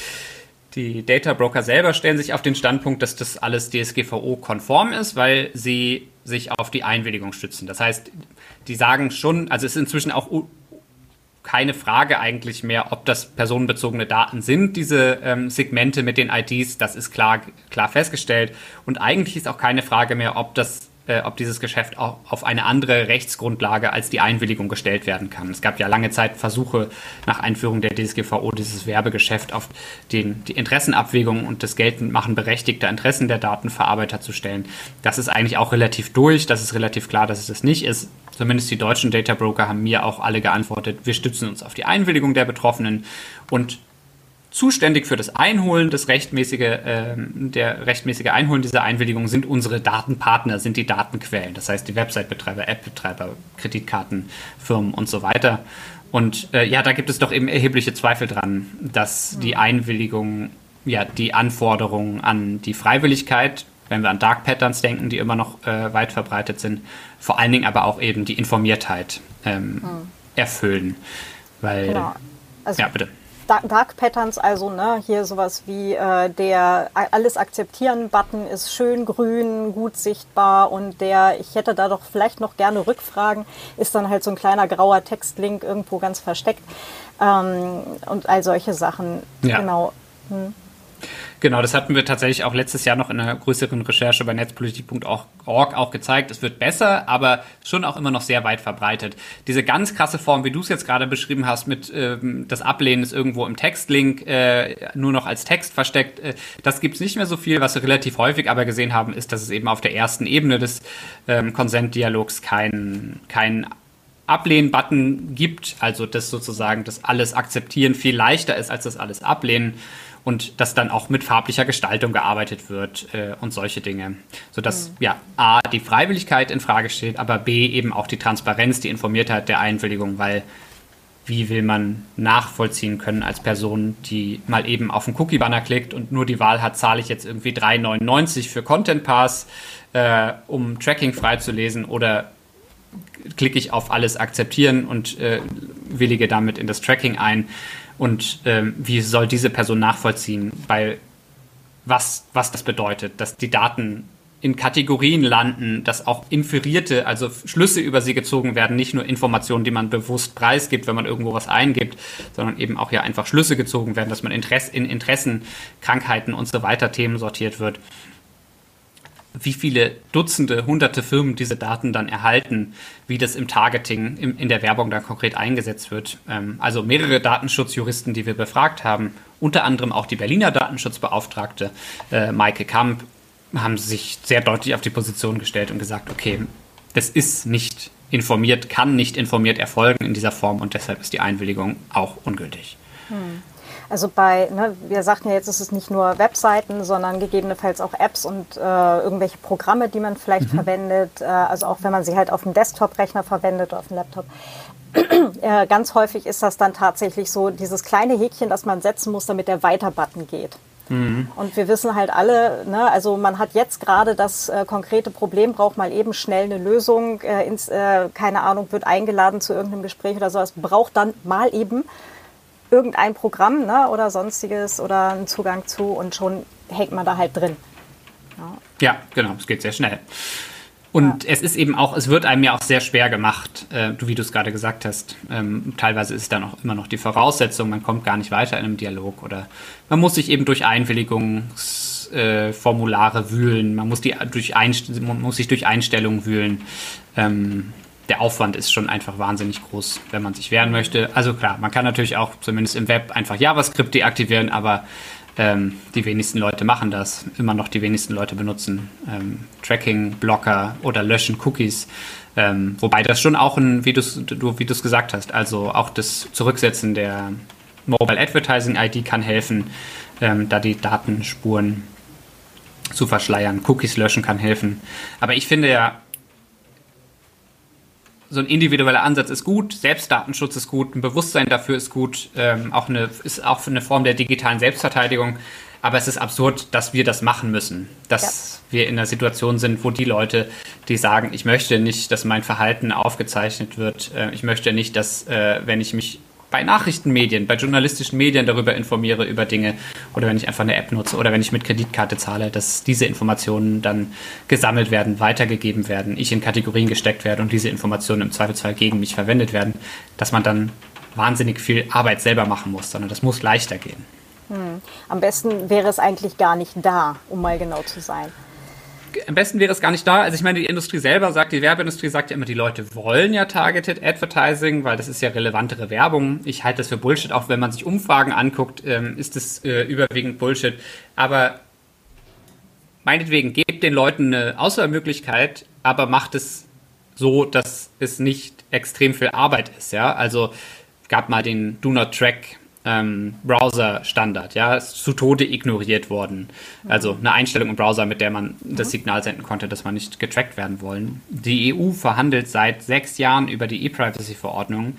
die Data Broker selber stellen sich auf den Standpunkt, dass das alles DSGVO-konform ist, weil sie sich auf die Einwilligung stützen. Das heißt, die sagen schon, also es ist inzwischen auch keine Frage eigentlich mehr, ob das personenbezogene Daten sind, diese ähm, Segmente mit den IDs. Das ist klar, klar festgestellt. Und eigentlich ist auch keine Frage mehr, ob das äh, ob dieses Geschäft auch auf eine andere Rechtsgrundlage als die Einwilligung gestellt werden kann. Es gab ja lange Zeit Versuche nach Einführung der DSGVO, dieses Werbegeschäft auf den, die Interessenabwägung und das Geltendmachen berechtigter Interessen der Datenverarbeiter zu stellen. Das ist eigentlich auch relativ durch. Das ist relativ klar, dass es das nicht ist. Zumindest die deutschen Data Broker haben mir auch alle geantwortet, wir stützen uns auf die Einwilligung der Betroffenen und zuständig für das Einholen des rechtmäßige, äh, der rechtmäßige Einholen dieser Einwilligung sind unsere Datenpartner, sind die Datenquellen. Das heißt die Website-Betreiber, App-Betreiber, Kreditkartenfirmen und so weiter. Und äh, ja, da gibt es doch eben erhebliche Zweifel dran, dass die Einwilligung, ja, die Anforderungen an die Freiwilligkeit, wenn wir an Dark Patterns denken, die immer noch äh, weit verbreitet sind, vor allen Dingen aber auch eben die Informiertheit ähm, hm. erfüllen. Weil, genau. also, ja, bitte. Dark Patterns, also ne, hier sowas wie äh, der alles akzeptieren Button ist schön grün, gut sichtbar und der ich hätte da doch vielleicht noch gerne Rückfragen ist dann halt so ein kleiner grauer Textlink irgendwo ganz versteckt ähm, und all solche Sachen. Ja. Genau. Hm. Genau, das hatten wir tatsächlich auch letztes Jahr noch in einer größeren Recherche bei netzpolitik.org auch gezeigt. Es wird besser, aber schon auch immer noch sehr weit verbreitet. Diese ganz krasse Form, wie du es jetzt gerade beschrieben hast, mit ähm, das Ablehnen ist irgendwo im Textlink äh, nur noch als Text versteckt, äh, das gibt's nicht mehr so viel. Was wir relativ häufig aber gesehen haben, ist, dass es eben auf der ersten Ebene des ähm, Consent-Dialogs keinen kein Ablehnen-Button gibt, also das sozusagen das alles akzeptieren viel leichter ist als das alles ablehnen und dass dann auch mit farblicher Gestaltung gearbeitet wird äh, und solche Dinge. Sodass mhm. ja A, die Freiwilligkeit in Frage steht, aber B, eben auch die Transparenz, die Informiertheit der Einwilligung, weil wie will man nachvollziehen können als Person, die mal eben auf den Cookie-Banner klickt und nur die Wahl hat, zahle ich jetzt irgendwie 3,99 für Content Pass, äh, um Tracking freizulesen oder klicke ich auf alles akzeptieren und äh, willige damit in das Tracking ein. Und ähm, wie soll diese Person nachvollziehen, weil was, was das bedeutet, dass die Daten in Kategorien landen, dass auch inferierte, also Schlüsse über sie gezogen werden, nicht nur Informationen, die man bewusst preisgibt, wenn man irgendwo was eingibt, sondern eben auch ja einfach Schlüsse gezogen werden, dass man Interesse, in Interessen, Krankheiten und so weiter Themen sortiert wird. Wie viele Dutzende, hunderte Firmen diese Daten dann erhalten, wie das im Targeting, im, in der Werbung dann konkret eingesetzt wird. Ähm, also mehrere Datenschutzjuristen, die wir befragt haben, unter anderem auch die Berliner Datenschutzbeauftragte äh, Maike Kamp haben sich sehr deutlich auf die Position gestellt und gesagt, okay, das ist nicht informiert, kann nicht informiert erfolgen in dieser Form und deshalb ist die Einwilligung auch ungültig. Hm. Also bei, ne, wir sagten ja jetzt, es ist nicht nur Webseiten, sondern gegebenenfalls auch Apps und äh, irgendwelche Programme, die man vielleicht mhm. verwendet. Äh, also auch wenn man sie halt auf dem Desktop-Rechner verwendet oder auf dem Laptop. äh, ganz häufig ist das dann tatsächlich so dieses kleine Häkchen, das man setzen muss, damit der Weiter-Button geht. Mhm. Und wir wissen halt alle, ne, also man hat jetzt gerade das äh, konkrete Problem, braucht mal eben schnell eine Lösung, äh, ins, äh, keine Ahnung, wird eingeladen zu irgendeinem Gespräch oder sowas, braucht dann mal eben irgendein Programm ne, oder sonstiges oder einen Zugang zu und schon hängt man da halt drin. Ja, ja genau, es geht sehr schnell. Und ja. es ist eben auch, es wird einem ja auch sehr schwer gemacht, äh, wie du es gerade gesagt hast. Ähm, teilweise ist es dann auch immer noch die Voraussetzung, man kommt gar nicht weiter in einem Dialog oder man muss sich eben durch Einwilligungsformulare äh, wühlen, man muss, die, durch man muss sich durch Einstellungen wühlen. Ähm, der Aufwand ist schon einfach wahnsinnig groß, wenn man sich wehren möchte. Also klar, man kann natürlich auch zumindest im Web einfach JavaScript deaktivieren, aber ähm, die wenigsten Leute machen das. Immer noch die wenigsten Leute benutzen ähm, Tracking-Blocker oder löschen Cookies. Ähm, wobei das schon auch ein, wie du wie du es gesagt hast, also auch das Zurücksetzen der Mobile Advertising ID kann helfen, ähm, da die Datenspuren zu verschleiern. Cookies löschen kann helfen. Aber ich finde ja, so ein individueller Ansatz ist gut, Selbstdatenschutz ist gut, ein Bewusstsein dafür ist gut, ähm, auch eine, ist auch eine Form der digitalen Selbstverteidigung. Aber es ist absurd, dass wir das machen müssen. Dass ja. wir in einer Situation sind, wo die Leute, die sagen, ich möchte nicht, dass mein Verhalten aufgezeichnet wird, äh, ich möchte nicht, dass, äh, wenn ich mich bei Nachrichtenmedien, bei journalistischen Medien darüber informiere, über Dinge oder wenn ich einfach eine App nutze oder wenn ich mit Kreditkarte zahle, dass diese Informationen dann gesammelt werden, weitergegeben werden, ich in Kategorien gesteckt werde und diese Informationen im Zweifelsfall gegen mich verwendet werden, dass man dann wahnsinnig viel Arbeit selber machen muss, sondern das muss leichter gehen. Hm. Am besten wäre es eigentlich gar nicht da, um mal genau zu sein am besten wäre es gar nicht da. Also ich meine, die Industrie selber sagt, die Werbeindustrie sagt ja immer, die Leute wollen ja Targeted Advertising, weil das ist ja relevantere Werbung. Ich halte das für Bullshit, auch wenn man sich Umfragen anguckt, ähm, ist das äh, überwiegend Bullshit. Aber meinetwegen, gebt den Leuten eine Auswahlmöglichkeit, aber macht es so, dass es nicht extrem viel Arbeit ist, ja. Also gab mal den Do Not Track ähm, Browser-Standard, ja, ist zu Tode ignoriert worden. Also eine Einstellung im Browser, mit der man das Signal senden konnte, dass man nicht getrackt werden wollen. Die EU verhandelt seit sechs Jahren über die E-Privacy-Verordnung.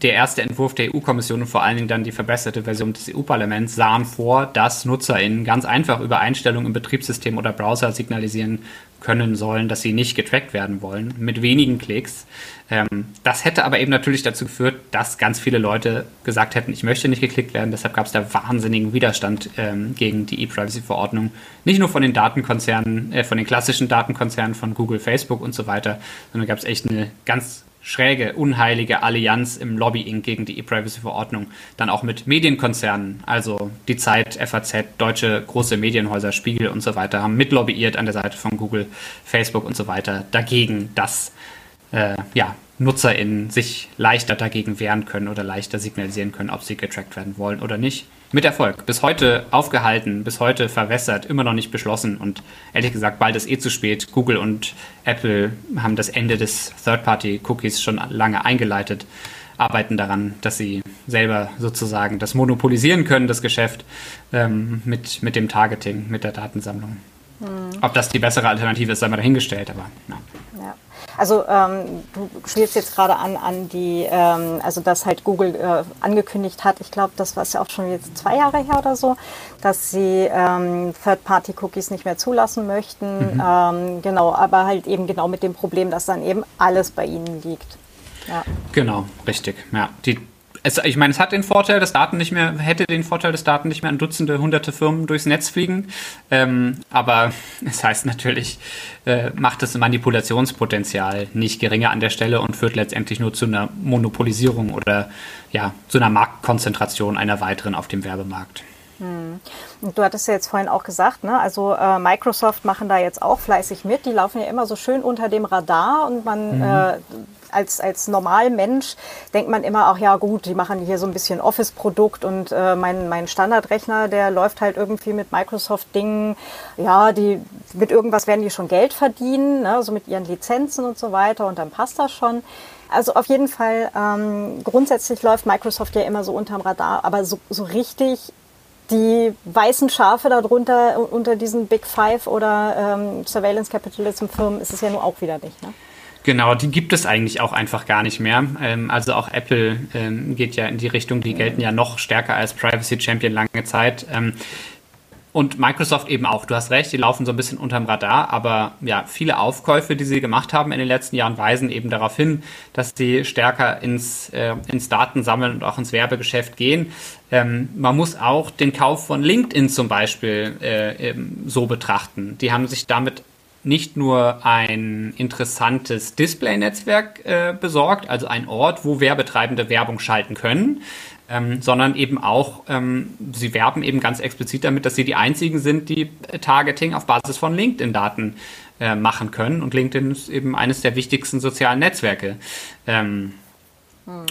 Der erste Entwurf der EU-Kommission und vor allen Dingen dann die verbesserte Version des EU-Parlaments sahen vor, dass NutzerInnen ganz einfach über Einstellungen im Betriebssystem oder Browser signalisieren können sollen, dass sie nicht getrackt werden wollen, mit wenigen Klicks. Ähm, das hätte aber eben natürlich dazu geführt, dass ganz viele Leute gesagt hätten, ich möchte nicht geklickt werden. Deshalb gab es da wahnsinnigen Widerstand ähm, gegen die E-Privacy-Verordnung. Nicht nur von den Datenkonzernen, äh, von den klassischen Datenkonzernen von Google, Facebook und so weiter, sondern gab es echt eine ganz schräge, unheilige Allianz im Lobbying gegen die E-Privacy-Verordnung, dann auch mit Medienkonzernen, also die Zeit, FAZ, deutsche große Medienhäuser, Spiegel und so weiter, haben mitlobbyiert an der Seite von Google, Facebook und so weiter dagegen, dass äh, ja, NutzerInnen sich leichter dagegen wehren können oder leichter signalisieren können, ob sie getrackt werden wollen oder nicht. Mit Erfolg. Bis heute aufgehalten, bis heute verwässert, immer noch nicht beschlossen und ehrlich gesagt, bald ist eh zu spät. Google und Apple haben das Ende des Third-Party-Cookies schon lange eingeleitet, arbeiten daran, dass sie selber sozusagen das monopolisieren können, das Geschäft ähm, mit, mit dem Targeting, mit der Datensammlung. Hm. Ob das die bessere Alternative ist, sei mal dahingestellt, aber ja. ja. Also ähm, du spielst jetzt gerade an, an die, ähm, also dass halt Google äh, angekündigt hat, ich glaube, das war ja auch schon jetzt zwei Jahre her oder so, dass sie ähm, Third-Party-Cookies nicht mehr zulassen möchten. Mhm. Ähm, genau, aber halt eben genau mit dem Problem, dass dann eben alles bei ihnen liegt. Ja. Genau, richtig. Ja, die es, ich meine, es hat den Vorteil, dass Daten nicht mehr, hätte den Vorteil, dass Daten nicht mehr an Dutzende, hunderte Firmen durchs Netz fliegen. Ähm, aber es heißt natürlich, äh, macht das Manipulationspotenzial nicht geringer an der Stelle und führt letztendlich nur zu einer Monopolisierung oder ja, zu einer Marktkonzentration einer weiteren auf dem Werbemarkt. Hm. Und du hattest ja jetzt vorhin auch gesagt, ne? also äh, Microsoft machen da jetzt auch fleißig mit. Die laufen ja immer so schön unter dem Radar und man mhm. äh, als, als Normalmensch denkt man immer, ach ja gut, die machen hier so ein bisschen Office-Produkt und äh, mein, mein Standardrechner, der läuft halt irgendwie mit Microsoft-Dingen, ja, die mit irgendwas werden die schon Geld verdienen, ne, so mit ihren Lizenzen und so weiter und dann passt das schon. Also auf jeden Fall, ähm, grundsätzlich läuft Microsoft ja immer so unterm Radar, aber so, so richtig die weißen Schafe darunter unter diesen Big Five oder ähm, Surveillance Capitalism Firmen ist es ja nur auch wieder nicht. Ne? Genau, die gibt es eigentlich auch einfach gar nicht mehr. Ähm, also auch Apple ähm, geht ja in die Richtung, die gelten ja noch stärker als Privacy Champion lange Zeit. Ähm, und Microsoft eben auch. Du hast recht, die laufen so ein bisschen unterm Radar, aber ja, viele Aufkäufe, die sie gemacht haben in den letzten Jahren, weisen eben darauf hin, dass sie stärker ins, äh, ins Datensammeln und auch ins Werbegeschäft gehen. Ähm, man muss auch den Kauf von LinkedIn zum Beispiel äh, so betrachten. Die haben sich damit nicht nur ein interessantes Display-Netzwerk äh, besorgt, also ein Ort, wo Werbetreibende Werbung schalten können, ähm, sondern eben auch, ähm, sie werben eben ganz explizit damit, dass sie die einzigen sind, die Targeting auf Basis von LinkedIn-Daten äh, machen können. Und LinkedIn ist eben eines der wichtigsten sozialen Netzwerke. Ähm,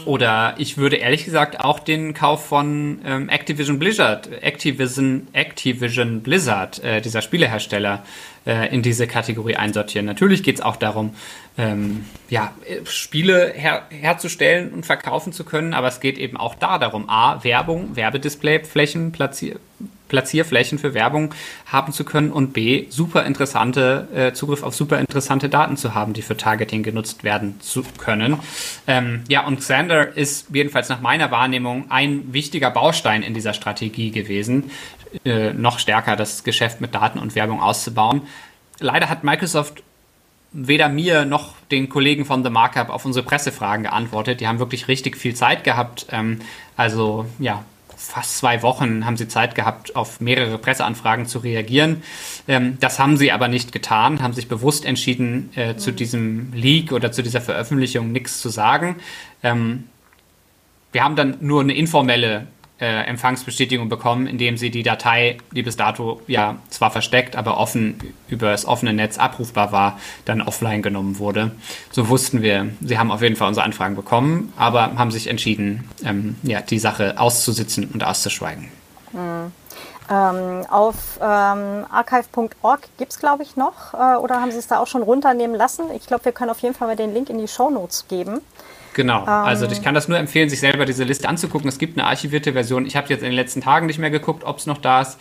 oder ich würde ehrlich gesagt auch den Kauf von ähm, Activision Blizzard, Activision, Activision Blizzard, äh, dieser Spielehersteller, äh, in diese Kategorie einsortieren. Natürlich geht es auch darum, ähm, ja, Spiele her herzustellen und verkaufen zu können, aber es geht eben auch da darum, A, Werbung, Werbedisplayflächen platzieren Platzierflächen für Werbung haben zu können und B, super interessante, äh, Zugriff auf super interessante Daten zu haben, die für Targeting genutzt werden zu können. Ähm, ja, und Xander ist jedenfalls nach meiner Wahrnehmung ein wichtiger Baustein in dieser Strategie gewesen, äh, noch stärker das Geschäft mit Daten und Werbung auszubauen. Leider hat Microsoft weder mir noch den Kollegen von The Markup auf unsere Pressefragen geantwortet. Die haben wirklich richtig viel Zeit gehabt. Ähm, also ja, fast zwei Wochen haben sie Zeit gehabt, auf mehrere Presseanfragen zu reagieren. Ähm, das haben sie aber nicht getan, haben sich bewusst entschieden, äh, zu mhm. diesem Leak oder zu dieser Veröffentlichung nichts zu sagen. Ähm, wir haben dann nur eine informelle äh, Empfangsbestätigung bekommen, indem sie die Datei, die bis dato ja zwar versteckt, aber offen über das offene Netz abrufbar war, dann offline genommen wurde. So wussten wir, sie haben auf jeden Fall unsere Anfragen bekommen, aber haben sich entschieden, ähm, ja, die Sache auszusitzen und auszuschweigen. Mhm. Ähm, auf ähm, archive.org gibt es, glaube ich, noch. Äh, oder haben Sie es da auch schon runternehmen lassen? Ich glaube, wir können auf jeden Fall mal den Link in die Show Notes geben. Genau, also ich kann das nur empfehlen, sich selber diese Liste anzugucken. Es gibt eine archivierte Version. Ich habe jetzt in den letzten Tagen nicht mehr geguckt, ob es noch da ist.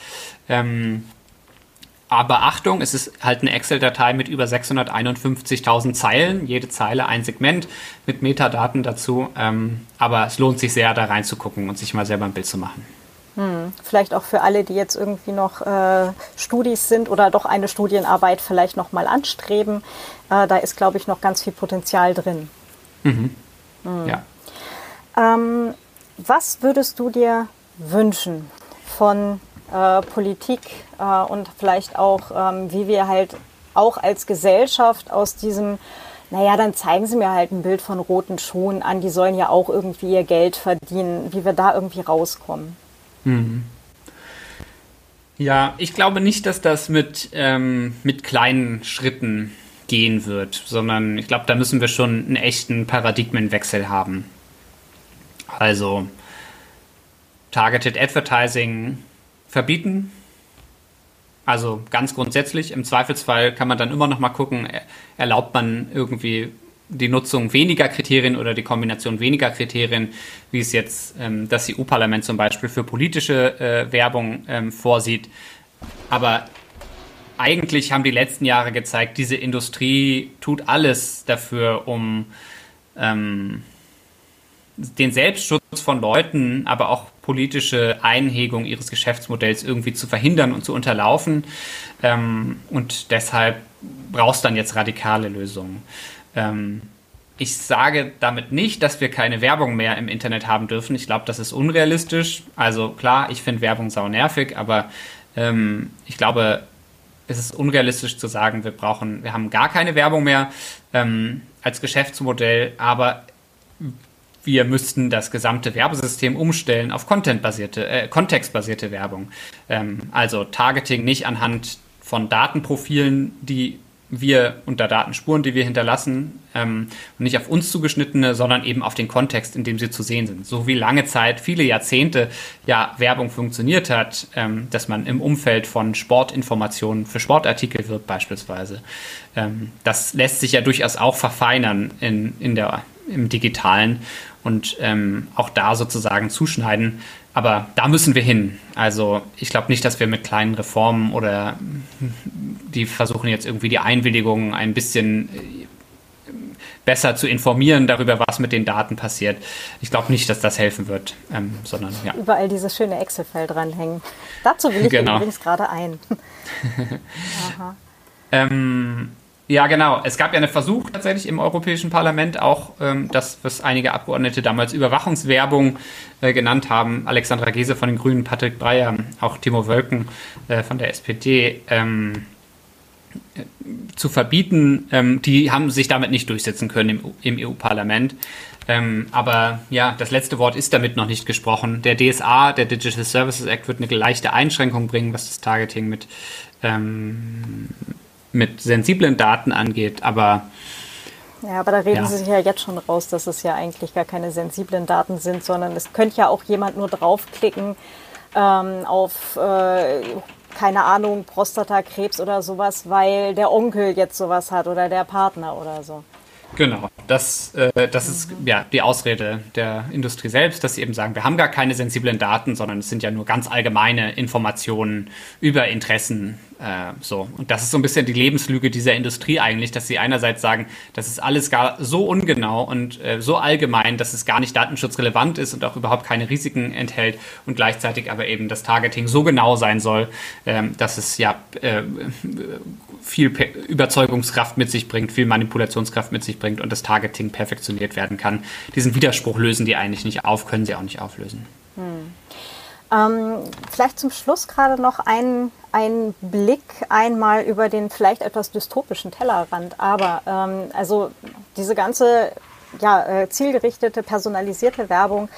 Ähm, aber Achtung, es ist halt eine Excel-Datei mit über 651.000 Zeilen, jede Zeile ein Segment mit Metadaten dazu. Ähm, aber es lohnt sich sehr, da reinzugucken und sich mal selber ein Bild zu machen. Hm, vielleicht auch für alle, die jetzt irgendwie noch äh, Studis sind oder doch eine Studienarbeit vielleicht noch mal anstreben. Äh, da ist, glaube ich, noch ganz viel Potenzial drin. Mhm. Mhm. Ja. Ähm, was würdest du dir wünschen von äh, Politik äh, und vielleicht auch, ähm, wie wir halt auch als Gesellschaft aus diesem, naja, dann zeigen sie mir halt ein Bild von roten Schuhen an, die sollen ja auch irgendwie ihr Geld verdienen, wie wir da irgendwie rauskommen. Mhm. Ja, ich glaube nicht, dass das mit, ähm, mit kleinen Schritten gehen wird, sondern ich glaube, da müssen wir schon einen echten Paradigmenwechsel haben. Also Targeted Advertising verbieten. Also ganz grundsätzlich, im Zweifelsfall kann man dann immer noch mal gucken, erlaubt man irgendwie die Nutzung weniger Kriterien oder die Kombination weniger Kriterien, wie es jetzt ähm, das EU-Parlament zum Beispiel für politische äh, Werbung ähm, vorsieht. Aber eigentlich haben die letzten Jahre gezeigt, diese Industrie tut alles dafür, um ähm, den Selbstschutz von Leuten, aber auch politische Einhegung ihres Geschäftsmodells irgendwie zu verhindern und zu unterlaufen. Ähm, und deshalb brauchst dann jetzt radikale Lösungen. Ähm, ich sage damit nicht, dass wir keine Werbung mehr im Internet haben dürfen. Ich glaube, das ist unrealistisch. Also klar, ich finde Werbung sau nervig, aber ähm, ich glaube, es ist unrealistisch zu sagen, wir brauchen, wir haben gar keine Werbung mehr ähm, als Geschäftsmodell, aber wir müssten das gesamte Werbesystem umstellen auf contentbasierte, äh, kontextbasierte Werbung. Ähm, also Targeting nicht anhand von Datenprofilen, die wir unter Datenspuren, die wir hinterlassen, ähm, nicht auf uns zugeschnittene, sondern eben auf den Kontext, in dem sie zu sehen sind. So wie lange Zeit, viele Jahrzehnte ja Werbung funktioniert hat, ähm, dass man im Umfeld von Sportinformationen für Sportartikel wirbt beispielsweise. Ähm, das lässt sich ja durchaus auch verfeinern in, in der, im Digitalen und ähm, auch da sozusagen zuschneiden. Aber da müssen wir hin. Also ich glaube nicht, dass wir mit kleinen Reformen oder die versuchen jetzt irgendwie die Einwilligung ein bisschen äh, besser zu informieren darüber, was mit den Daten passiert. Ich glaube nicht, dass das helfen wird, ähm, sondern ja. Überall dieses schöne Excel-Feld dranhängen. Dazu will ich genau. übrigens gerade ein. ähm, ja, genau. Es gab ja einen Versuch tatsächlich im Europäischen Parlament auch, ähm, das, was einige Abgeordnete damals Überwachungswerbung äh, genannt haben. Alexandra Gese von den Grünen, Patrick Breyer, auch Timo Wölken äh, von der SPD. Ähm, zu verbieten, ähm, die haben sich damit nicht durchsetzen können im, im EU-Parlament. Ähm, aber ja, das letzte Wort ist damit noch nicht gesprochen. Der DSA, der Digital Services Act, wird eine leichte Einschränkung bringen, was das Targeting mit ähm, mit sensiblen Daten angeht, aber ja, aber da reden ja. Sie sich ja jetzt schon raus, dass es ja eigentlich gar keine sensiblen Daten sind, sondern es könnte ja auch jemand nur draufklicken ähm, auf, äh, keine Ahnung, Prostatakrebs oder sowas, weil der Onkel jetzt sowas hat oder der Partner oder so. Genau, das, äh, das mhm. ist ja die Ausrede der Industrie selbst, dass sie eben sagen, wir haben gar keine sensiblen Daten, sondern es sind ja nur ganz allgemeine Informationen über Interessen. Äh, so. Und das ist so ein bisschen die Lebenslüge dieser Industrie eigentlich, dass sie einerseits sagen, das ist alles gar so ungenau und äh, so allgemein, dass es gar nicht datenschutzrelevant ist und auch überhaupt keine Risiken enthält und gleichzeitig aber eben das Targeting so genau sein soll, ähm, dass es ja äh, viel Überzeugungskraft mit sich bringt, viel Manipulationskraft mit sich bringt und das Targeting perfektioniert werden kann. Diesen Widerspruch lösen die eigentlich nicht auf, können sie auch nicht auflösen. Hm. Ähm, vielleicht zum Schluss gerade noch ein, ein Blick einmal über den vielleicht etwas dystopischen Tellerrand. Aber ähm, also diese ganze ja, äh, zielgerichtete, personalisierte Werbung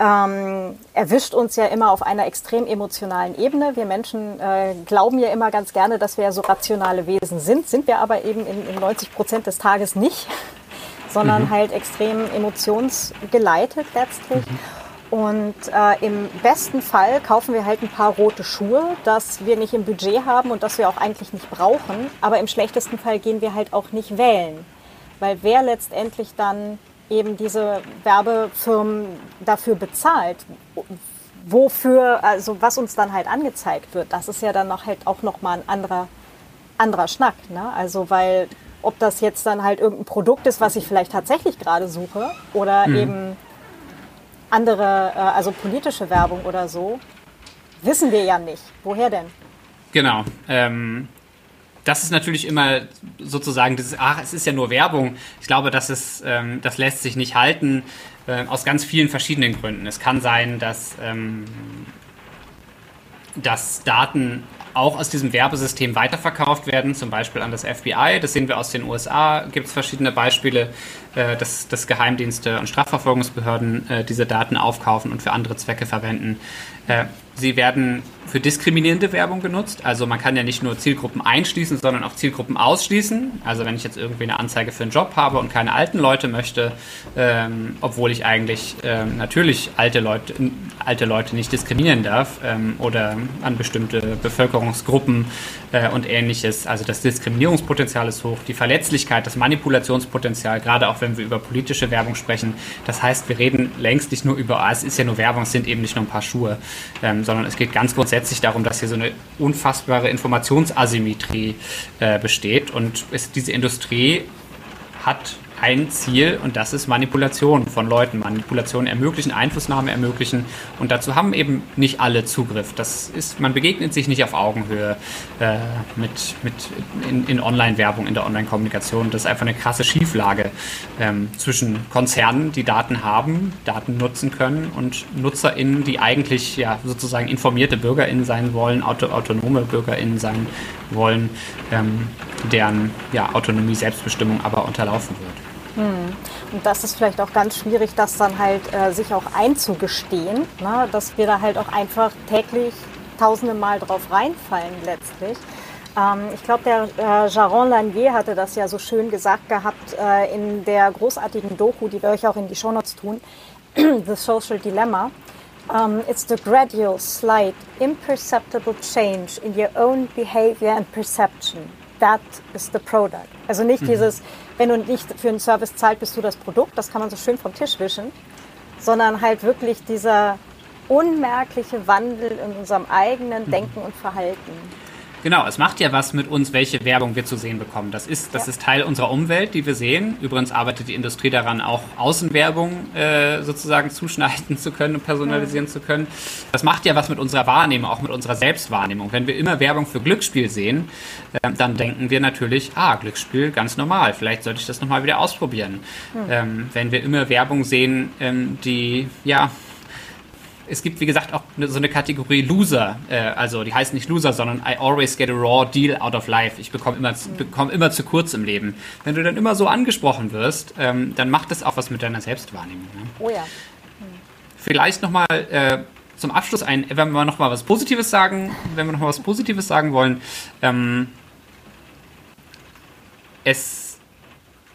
ähm, erwischt uns ja immer auf einer extrem emotionalen Ebene. Wir Menschen äh, glauben ja immer ganz gerne, dass wir ja so rationale Wesen sind, sind wir aber eben in, in 90 Prozent des Tages nicht, sondern mhm. halt extrem emotionsgeleitet letztlich. Mhm. Und äh, im besten Fall kaufen wir halt ein paar rote Schuhe, das wir nicht im Budget haben und das wir auch eigentlich nicht brauchen. Aber im schlechtesten Fall gehen wir halt auch nicht wählen. Weil wer letztendlich dann eben diese Werbefirmen dafür bezahlt, wofür, also was uns dann halt angezeigt wird, das ist ja dann noch halt auch nochmal ein anderer, anderer Schnack. Ne? Also weil ob das jetzt dann halt irgendein Produkt ist, was ich vielleicht tatsächlich gerade suche oder mhm. eben andere, äh, also politische Werbung oder so, wissen wir ja nicht. Woher denn? Genau. Ähm, das ist natürlich immer sozusagen dieses, ach, es ist ja nur Werbung. Ich glaube, das ist, ähm, das lässt sich nicht halten äh, aus ganz vielen verschiedenen Gründen. Es kann sein, dass, ähm, dass Daten auch aus diesem Werbesystem weiterverkauft werden, zum Beispiel an das FBI. Das sehen wir aus den USA. Gibt es verschiedene Beispiele, äh, dass, dass Geheimdienste und Strafverfolgungsbehörden äh, diese Daten aufkaufen und für andere Zwecke verwenden. Äh, sie werden für diskriminierende Werbung genutzt. Also man kann ja nicht nur Zielgruppen einschließen, sondern auch Zielgruppen ausschließen. Also wenn ich jetzt irgendwie eine Anzeige für einen Job habe und keine alten Leute möchte, ähm, obwohl ich eigentlich ähm, natürlich alte Leute, alte Leute nicht diskriminieren darf ähm, oder an bestimmte Bevölkerungsgruppen äh, und ähnliches. Also das Diskriminierungspotenzial ist hoch, die Verletzlichkeit, das Manipulationspotenzial, gerade auch wenn wir über politische Werbung sprechen. Das heißt, wir reden längst nicht nur über, ah, es ist ja nur Werbung, es sind eben nicht nur ein paar Schuhe, ähm, sondern es geht ganz grundsätzlich darum, dass hier so eine unfassbare Informationsasymmetrie äh, besteht. Und es, diese Industrie hat ein Ziel und das ist Manipulation von Leuten. Manipulation ermöglichen, Einflussnahme ermöglichen und dazu haben eben nicht alle Zugriff. Das ist, man begegnet sich nicht auf Augenhöhe äh, mit, mit in, in Online-Werbung, in der Online-Kommunikation. Das ist einfach eine krasse Schieflage ähm, zwischen Konzernen, die Daten haben, Daten nutzen können und NutzerInnen, die eigentlich ja sozusagen informierte BürgerInnen sein wollen, auto, autonome BürgerInnen sein wollen, ähm, deren ja, Autonomie, Selbstbestimmung aber unterlaufen wird. Hm. Und das ist vielleicht auch ganz schwierig, das dann halt äh, sich auch einzugestehen, ne? dass wir da halt auch einfach täglich tausende Mal drauf reinfallen letztlich. Ähm, ich glaube, der äh, Jaron Lanier hatte das ja so schön gesagt gehabt äh, in der großartigen Doku, die wir euch auch in die Shownotes tun, The Social Dilemma. Um, it's the gradual, slight, imperceptible change in your own behavior and perception. That is the product. Also nicht mhm. dieses, wenn du nicht für einen Service zahlt, bist du das Produkt, das kann man so schön vom Tisch wischen, sondern halt wirklich dieser unmerkliche Wandel in unserem eigenen mhm. Denken und Verhalten. Genau, es macht ja was mit uns, welche Werbung wir zu sehen bekommen. Das ist, das ja. ist Teil unserer Umwelt, die wir sehen. Übrigens arbeitet die Industrie daran, auch Außenwerbung äh, sozusagen zuschneiden zu können und personalisieren ja. zu können. Das macht ja was mit unserer Wahrnehmung, auch mit unserer Selbstwahrnehmung. Wenn wir immer Werbung für Glücksspiel sehen, äh, dann denken wir natürlich, ah, Glücksspiel, ganz normal. Vielleicht sollte ich das nochmal wieder ausprobieren. Mhm. Ähm, wenn wir immer Werbung sehen, ähm, die, ja, es gibt, wie gesagt, auch so eine Kategorie Loser. Äh, also die heißt nicht Loser, sondern I always get a raw deal out of life. Ich bekomme immer, bekomme immer zu kurz im Leben. Wenn du dann immer so angesprochen wirst, ähm, dann macht das auch was mit deiner Selbstwahrnehmung. Ne? Oh ja. Hm. Vielleicht nochmal äh, zum Abschluss ein, wenn wir nochmal was Positives sagen, wenn wir nochmal was Positives sagen wollen. Ähm, es,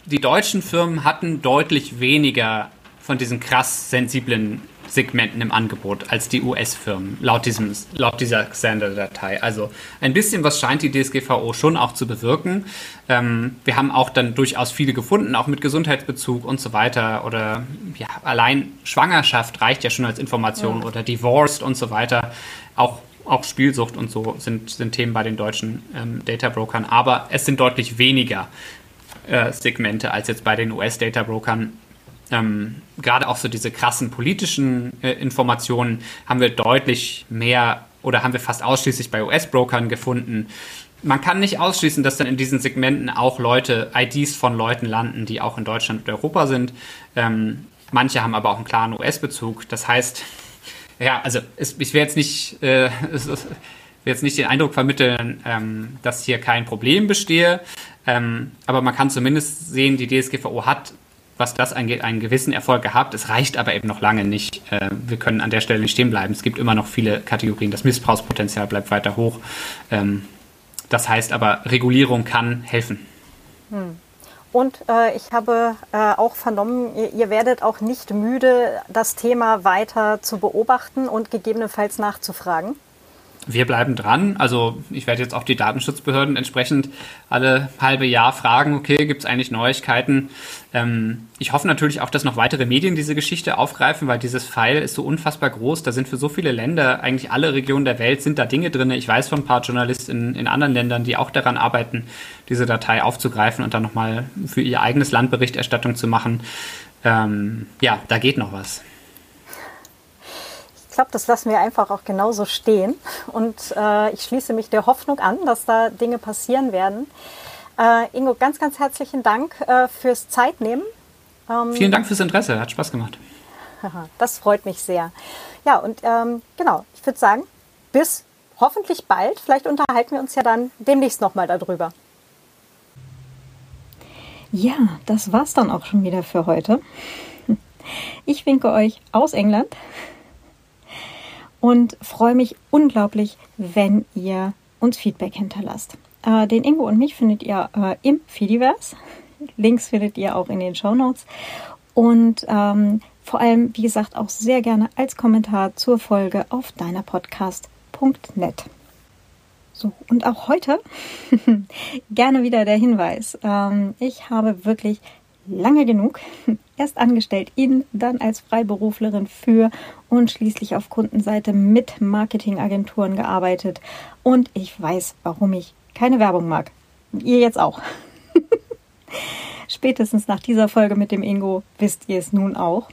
die deutschen Firmen hatten deutlich weniger von diesen krass sensiblen Segmenten im Angebot als die US-Firmen, laut, diesem, laut dieser Xander-Datei. Also ein bisschen was scheint die DSGVO schon auch zu bewirken. Ähm, wir haben auch dann durchaus viele gefunden, auch mit Gesundheitsbezug und so weiter. Oder ja, allein Schwangerschaft reicht ja schon als Information ja. oder Divorced und so weiter. Auch auch Spielsucht und so sind, sind Themen bei den deutschen ähm, Data Brokern, aber es sind deutlich weniger äh, Segmente als jetzt bei den US-Data Brokern ähm, gerade auch so diese krassen politischen äh, Informationen haben wir deutlich mehr oder haben wir fast ausschließlich bei US-Brokern gefunden. Man kann nicht ausschließen, dass dann in diesen Segmenten auch Leute, IDs von Leuten landen, die auch in Deutschland und Europa sind. Ähm, manche haben aber auch einen klaren US-Bezug. Das heißt, ja, also es, ich will jetzt nicht, äh, es, will jetzt nicht den Eindruck vermitteln, ähm, dass hier kein Problem bestehe. Ähm, aber man kann zumindest sehen, die DSGVO hat was das angeht, einen gewissen Erfolg gehabt. Es reicht aber eben noch lange nicht. Äh, wir können an der Stelle nicht stehen bleiben. Es gibt immer noch viele Kategorien. Das Missbrauchspotenzial bleibt weiter hoch. Ähm, das heißt aber, Regulierung kann helfen. Hm. Und äh, ich habe äh, auch vernommen, ihr, ihr, werdet auch nicht müde, das Thema weiter zu beobachten und gegebenenfalls nachzufragen wir bleiben dran. Also ich werde jetzt auch die Datenschutzbehörden entsprechend alle halbe Jahr fragen, okay, gibt es eigentlich Neuigkeiten? Ähm, ich hoffe natürlich auch, dass noch weitere Medien diese Geschichte aufgreifen, weil dieses Pfeil ist so unfassbar groß. Da sind für so viele Länder, eigentlich alle Regionen der Welt, sind da Dinge drin. Ich weiß von ein paar Journalisten in, in anderen Ländern, die auch daran arbeiten, diese Datei aufzugreifen und dann nochmal für ihr eigenes Land Berichterstattung zu machen. Ähm, ja, da geht noch was glaube, das lassen wir einfach auch genauso stehen. Und äh, ich schließe mich der Hoffnung an, dass da Dinge passieren werden. Äh, Ingo, ganz, ganz herzlichen Dank äh, fürs Zeitnehmen. Ähm, Vielen Dank fürs Interesse, hat Spaß gemacht. Das freut mich sehr. Ja, und ähm, genau, ich würde sagen, bis hoffentlich bald. Vielleicht unterhalten wir uns ja dann demnächst nochmal darüber. Ja, das war's dann auch schon wieder für heute. Ich winke euch aus England und freue mich unglaublich, wenn ihr uns Feedback hinterlasst. Äh, den Ingo und mich findet ihr äh, im Fidiverse. Links findet ihr auch in den Show Notes. Und ähm, vor allem, wie gesagt, auch sehr gerne als Kommentar zur Folge auf deinerpodcast.net. So, und auch heute gerne wieder der Hinweis. Ähm, ich habe wirklich lange genug. Erst angestellt in, dann als Freiberuflerin für und schließlich auf Kundenseite mit Marketingagenturen gearbeitet. Und ich weiß, warum ich keine Werbung mag. Ihr jetzt auch. Spätestens nach dieser Folge mit dem Ingo wisst ihr es nun auch.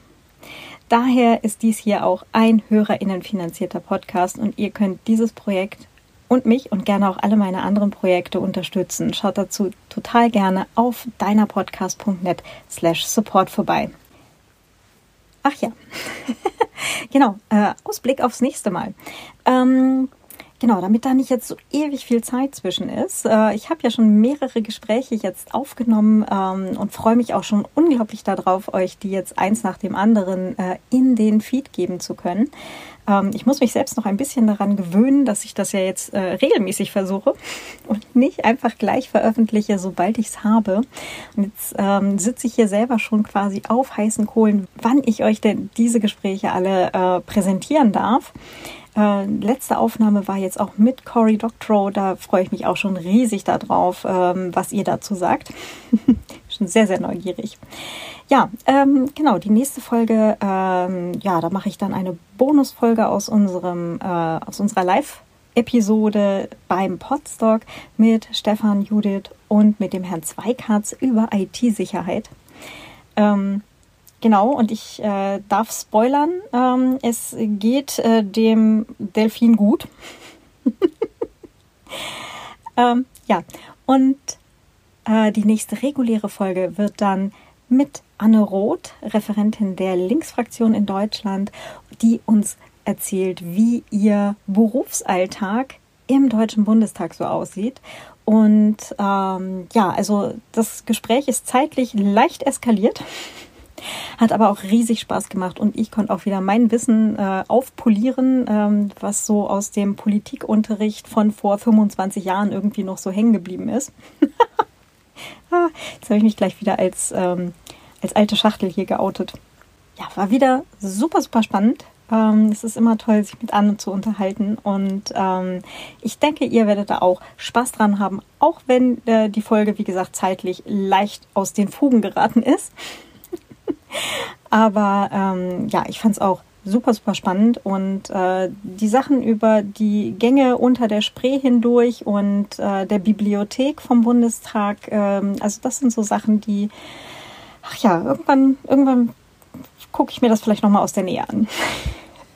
Daher ist dies hier auch ein HörerInnen finanzierter Podcast und ihr könnt dieses Projekt und mich und gerne auch alle meine anderen Projekte unterstützen. Schaut dazu total gerne auf deinerpodcast.net slash support vorbei. Ach ja, genau, äh, Ausblick aufs nächste Mal. Ähm, Genau, damit da nicht jetzt so ewig viel Zeit zwischen ist. Äh, ich habe ja schon mehrere Gespräche jetzt aufgenommen ähm, und freue mich auch schon unglaublich darauf, euch die jetzt eins nach dem anderen äh, in den Feed geben zu können. Ähm, ich muss mich selbst noch ein bisschen daran gewöhnen, dass ich das ja jetzt äh, regelmäßig versuche und nicht einfach gleich veröffentliche, sobald ich es habe. Und jetzt ähm, sitze ich hier selber schon quasi auf heißen Kohlen, wann ich euch denn diese Gespräche alle präsentieren darf. Äh, letzte Aufnahme war jetzt auch mit Cory Doctorow. Da freue ich mich auch schon riesig darauf, ähm, was ihr dazu sagt. schon sehr, sehr neugierig. Ja, ähm, genau, die nächste Folge, ähm, ja, da mache ich dann eine Bonusfolge aus unserem, äh, aus unserer Live- beim Podstock mit Stefan, Judith und mit dem Herrn Zweikatz über IT-Sicherheit. Ähm, Genau, und ich äh, darf spoilern, ähm, es geht äh, dem Delfin gut. ähm, ja, und äh, die nächste reguläre Folge wird dann mit Anne Roth, Referentin der Linksfraktion in Deutschland, die uns erzählt, wie ihr Berufsalltag im Deutschen Bundestag so aussieht. Und ähm, ja, also das Gespräch ist zeitlich leicht eskaliert. Hat aber auch riesig Spaß gemacht und ich konnte auch wieder mein Wissen äh, aufpolieren, ähm, was so aus dem Politikunterricht von vor 25 Jahren irgendwie noch so hängen geblieben ist. Ah, jetzt habe ich mich gleich wieder als, ähm, als alte Schachtel hier geoutet. Ja, war wieder super, super spannend. Ähm, es ist immer toll, sich mit anderen zu unterhalten. Und ähm, ich denke, ihr werdet da auch Spaß dran haben, auch wenn äh, die Folge, wie gesagt, zeitlich leicht aus den Fugen geraten ist. Aber ähm, ja, ich fand es auch super, super spannend und äh, die Sachen über die Gänge unter der Spree hindurch und äh, der Bibliothek vom Bundestag, ähm, also das sind so Sachen, die, ach ja, irgendwann, irgendwann gucke ich mir das vielleicht nochmal aus der Nähe an.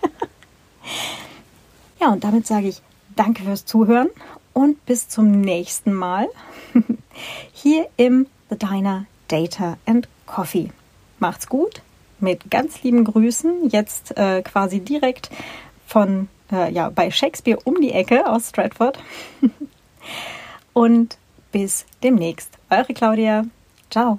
ja, und damit sage ich danke fürs Zuhören und bis zum nächsten Mal hier im The Diner Data and Coffee. Macht's gut. Mit ganz lieben Grüßen. Jetzt äh, quasi direkt von, äh, ja, bei Shakespeare um die Ecke aus Stratford. Und bis demnächst. Eure Claudia. Ciao.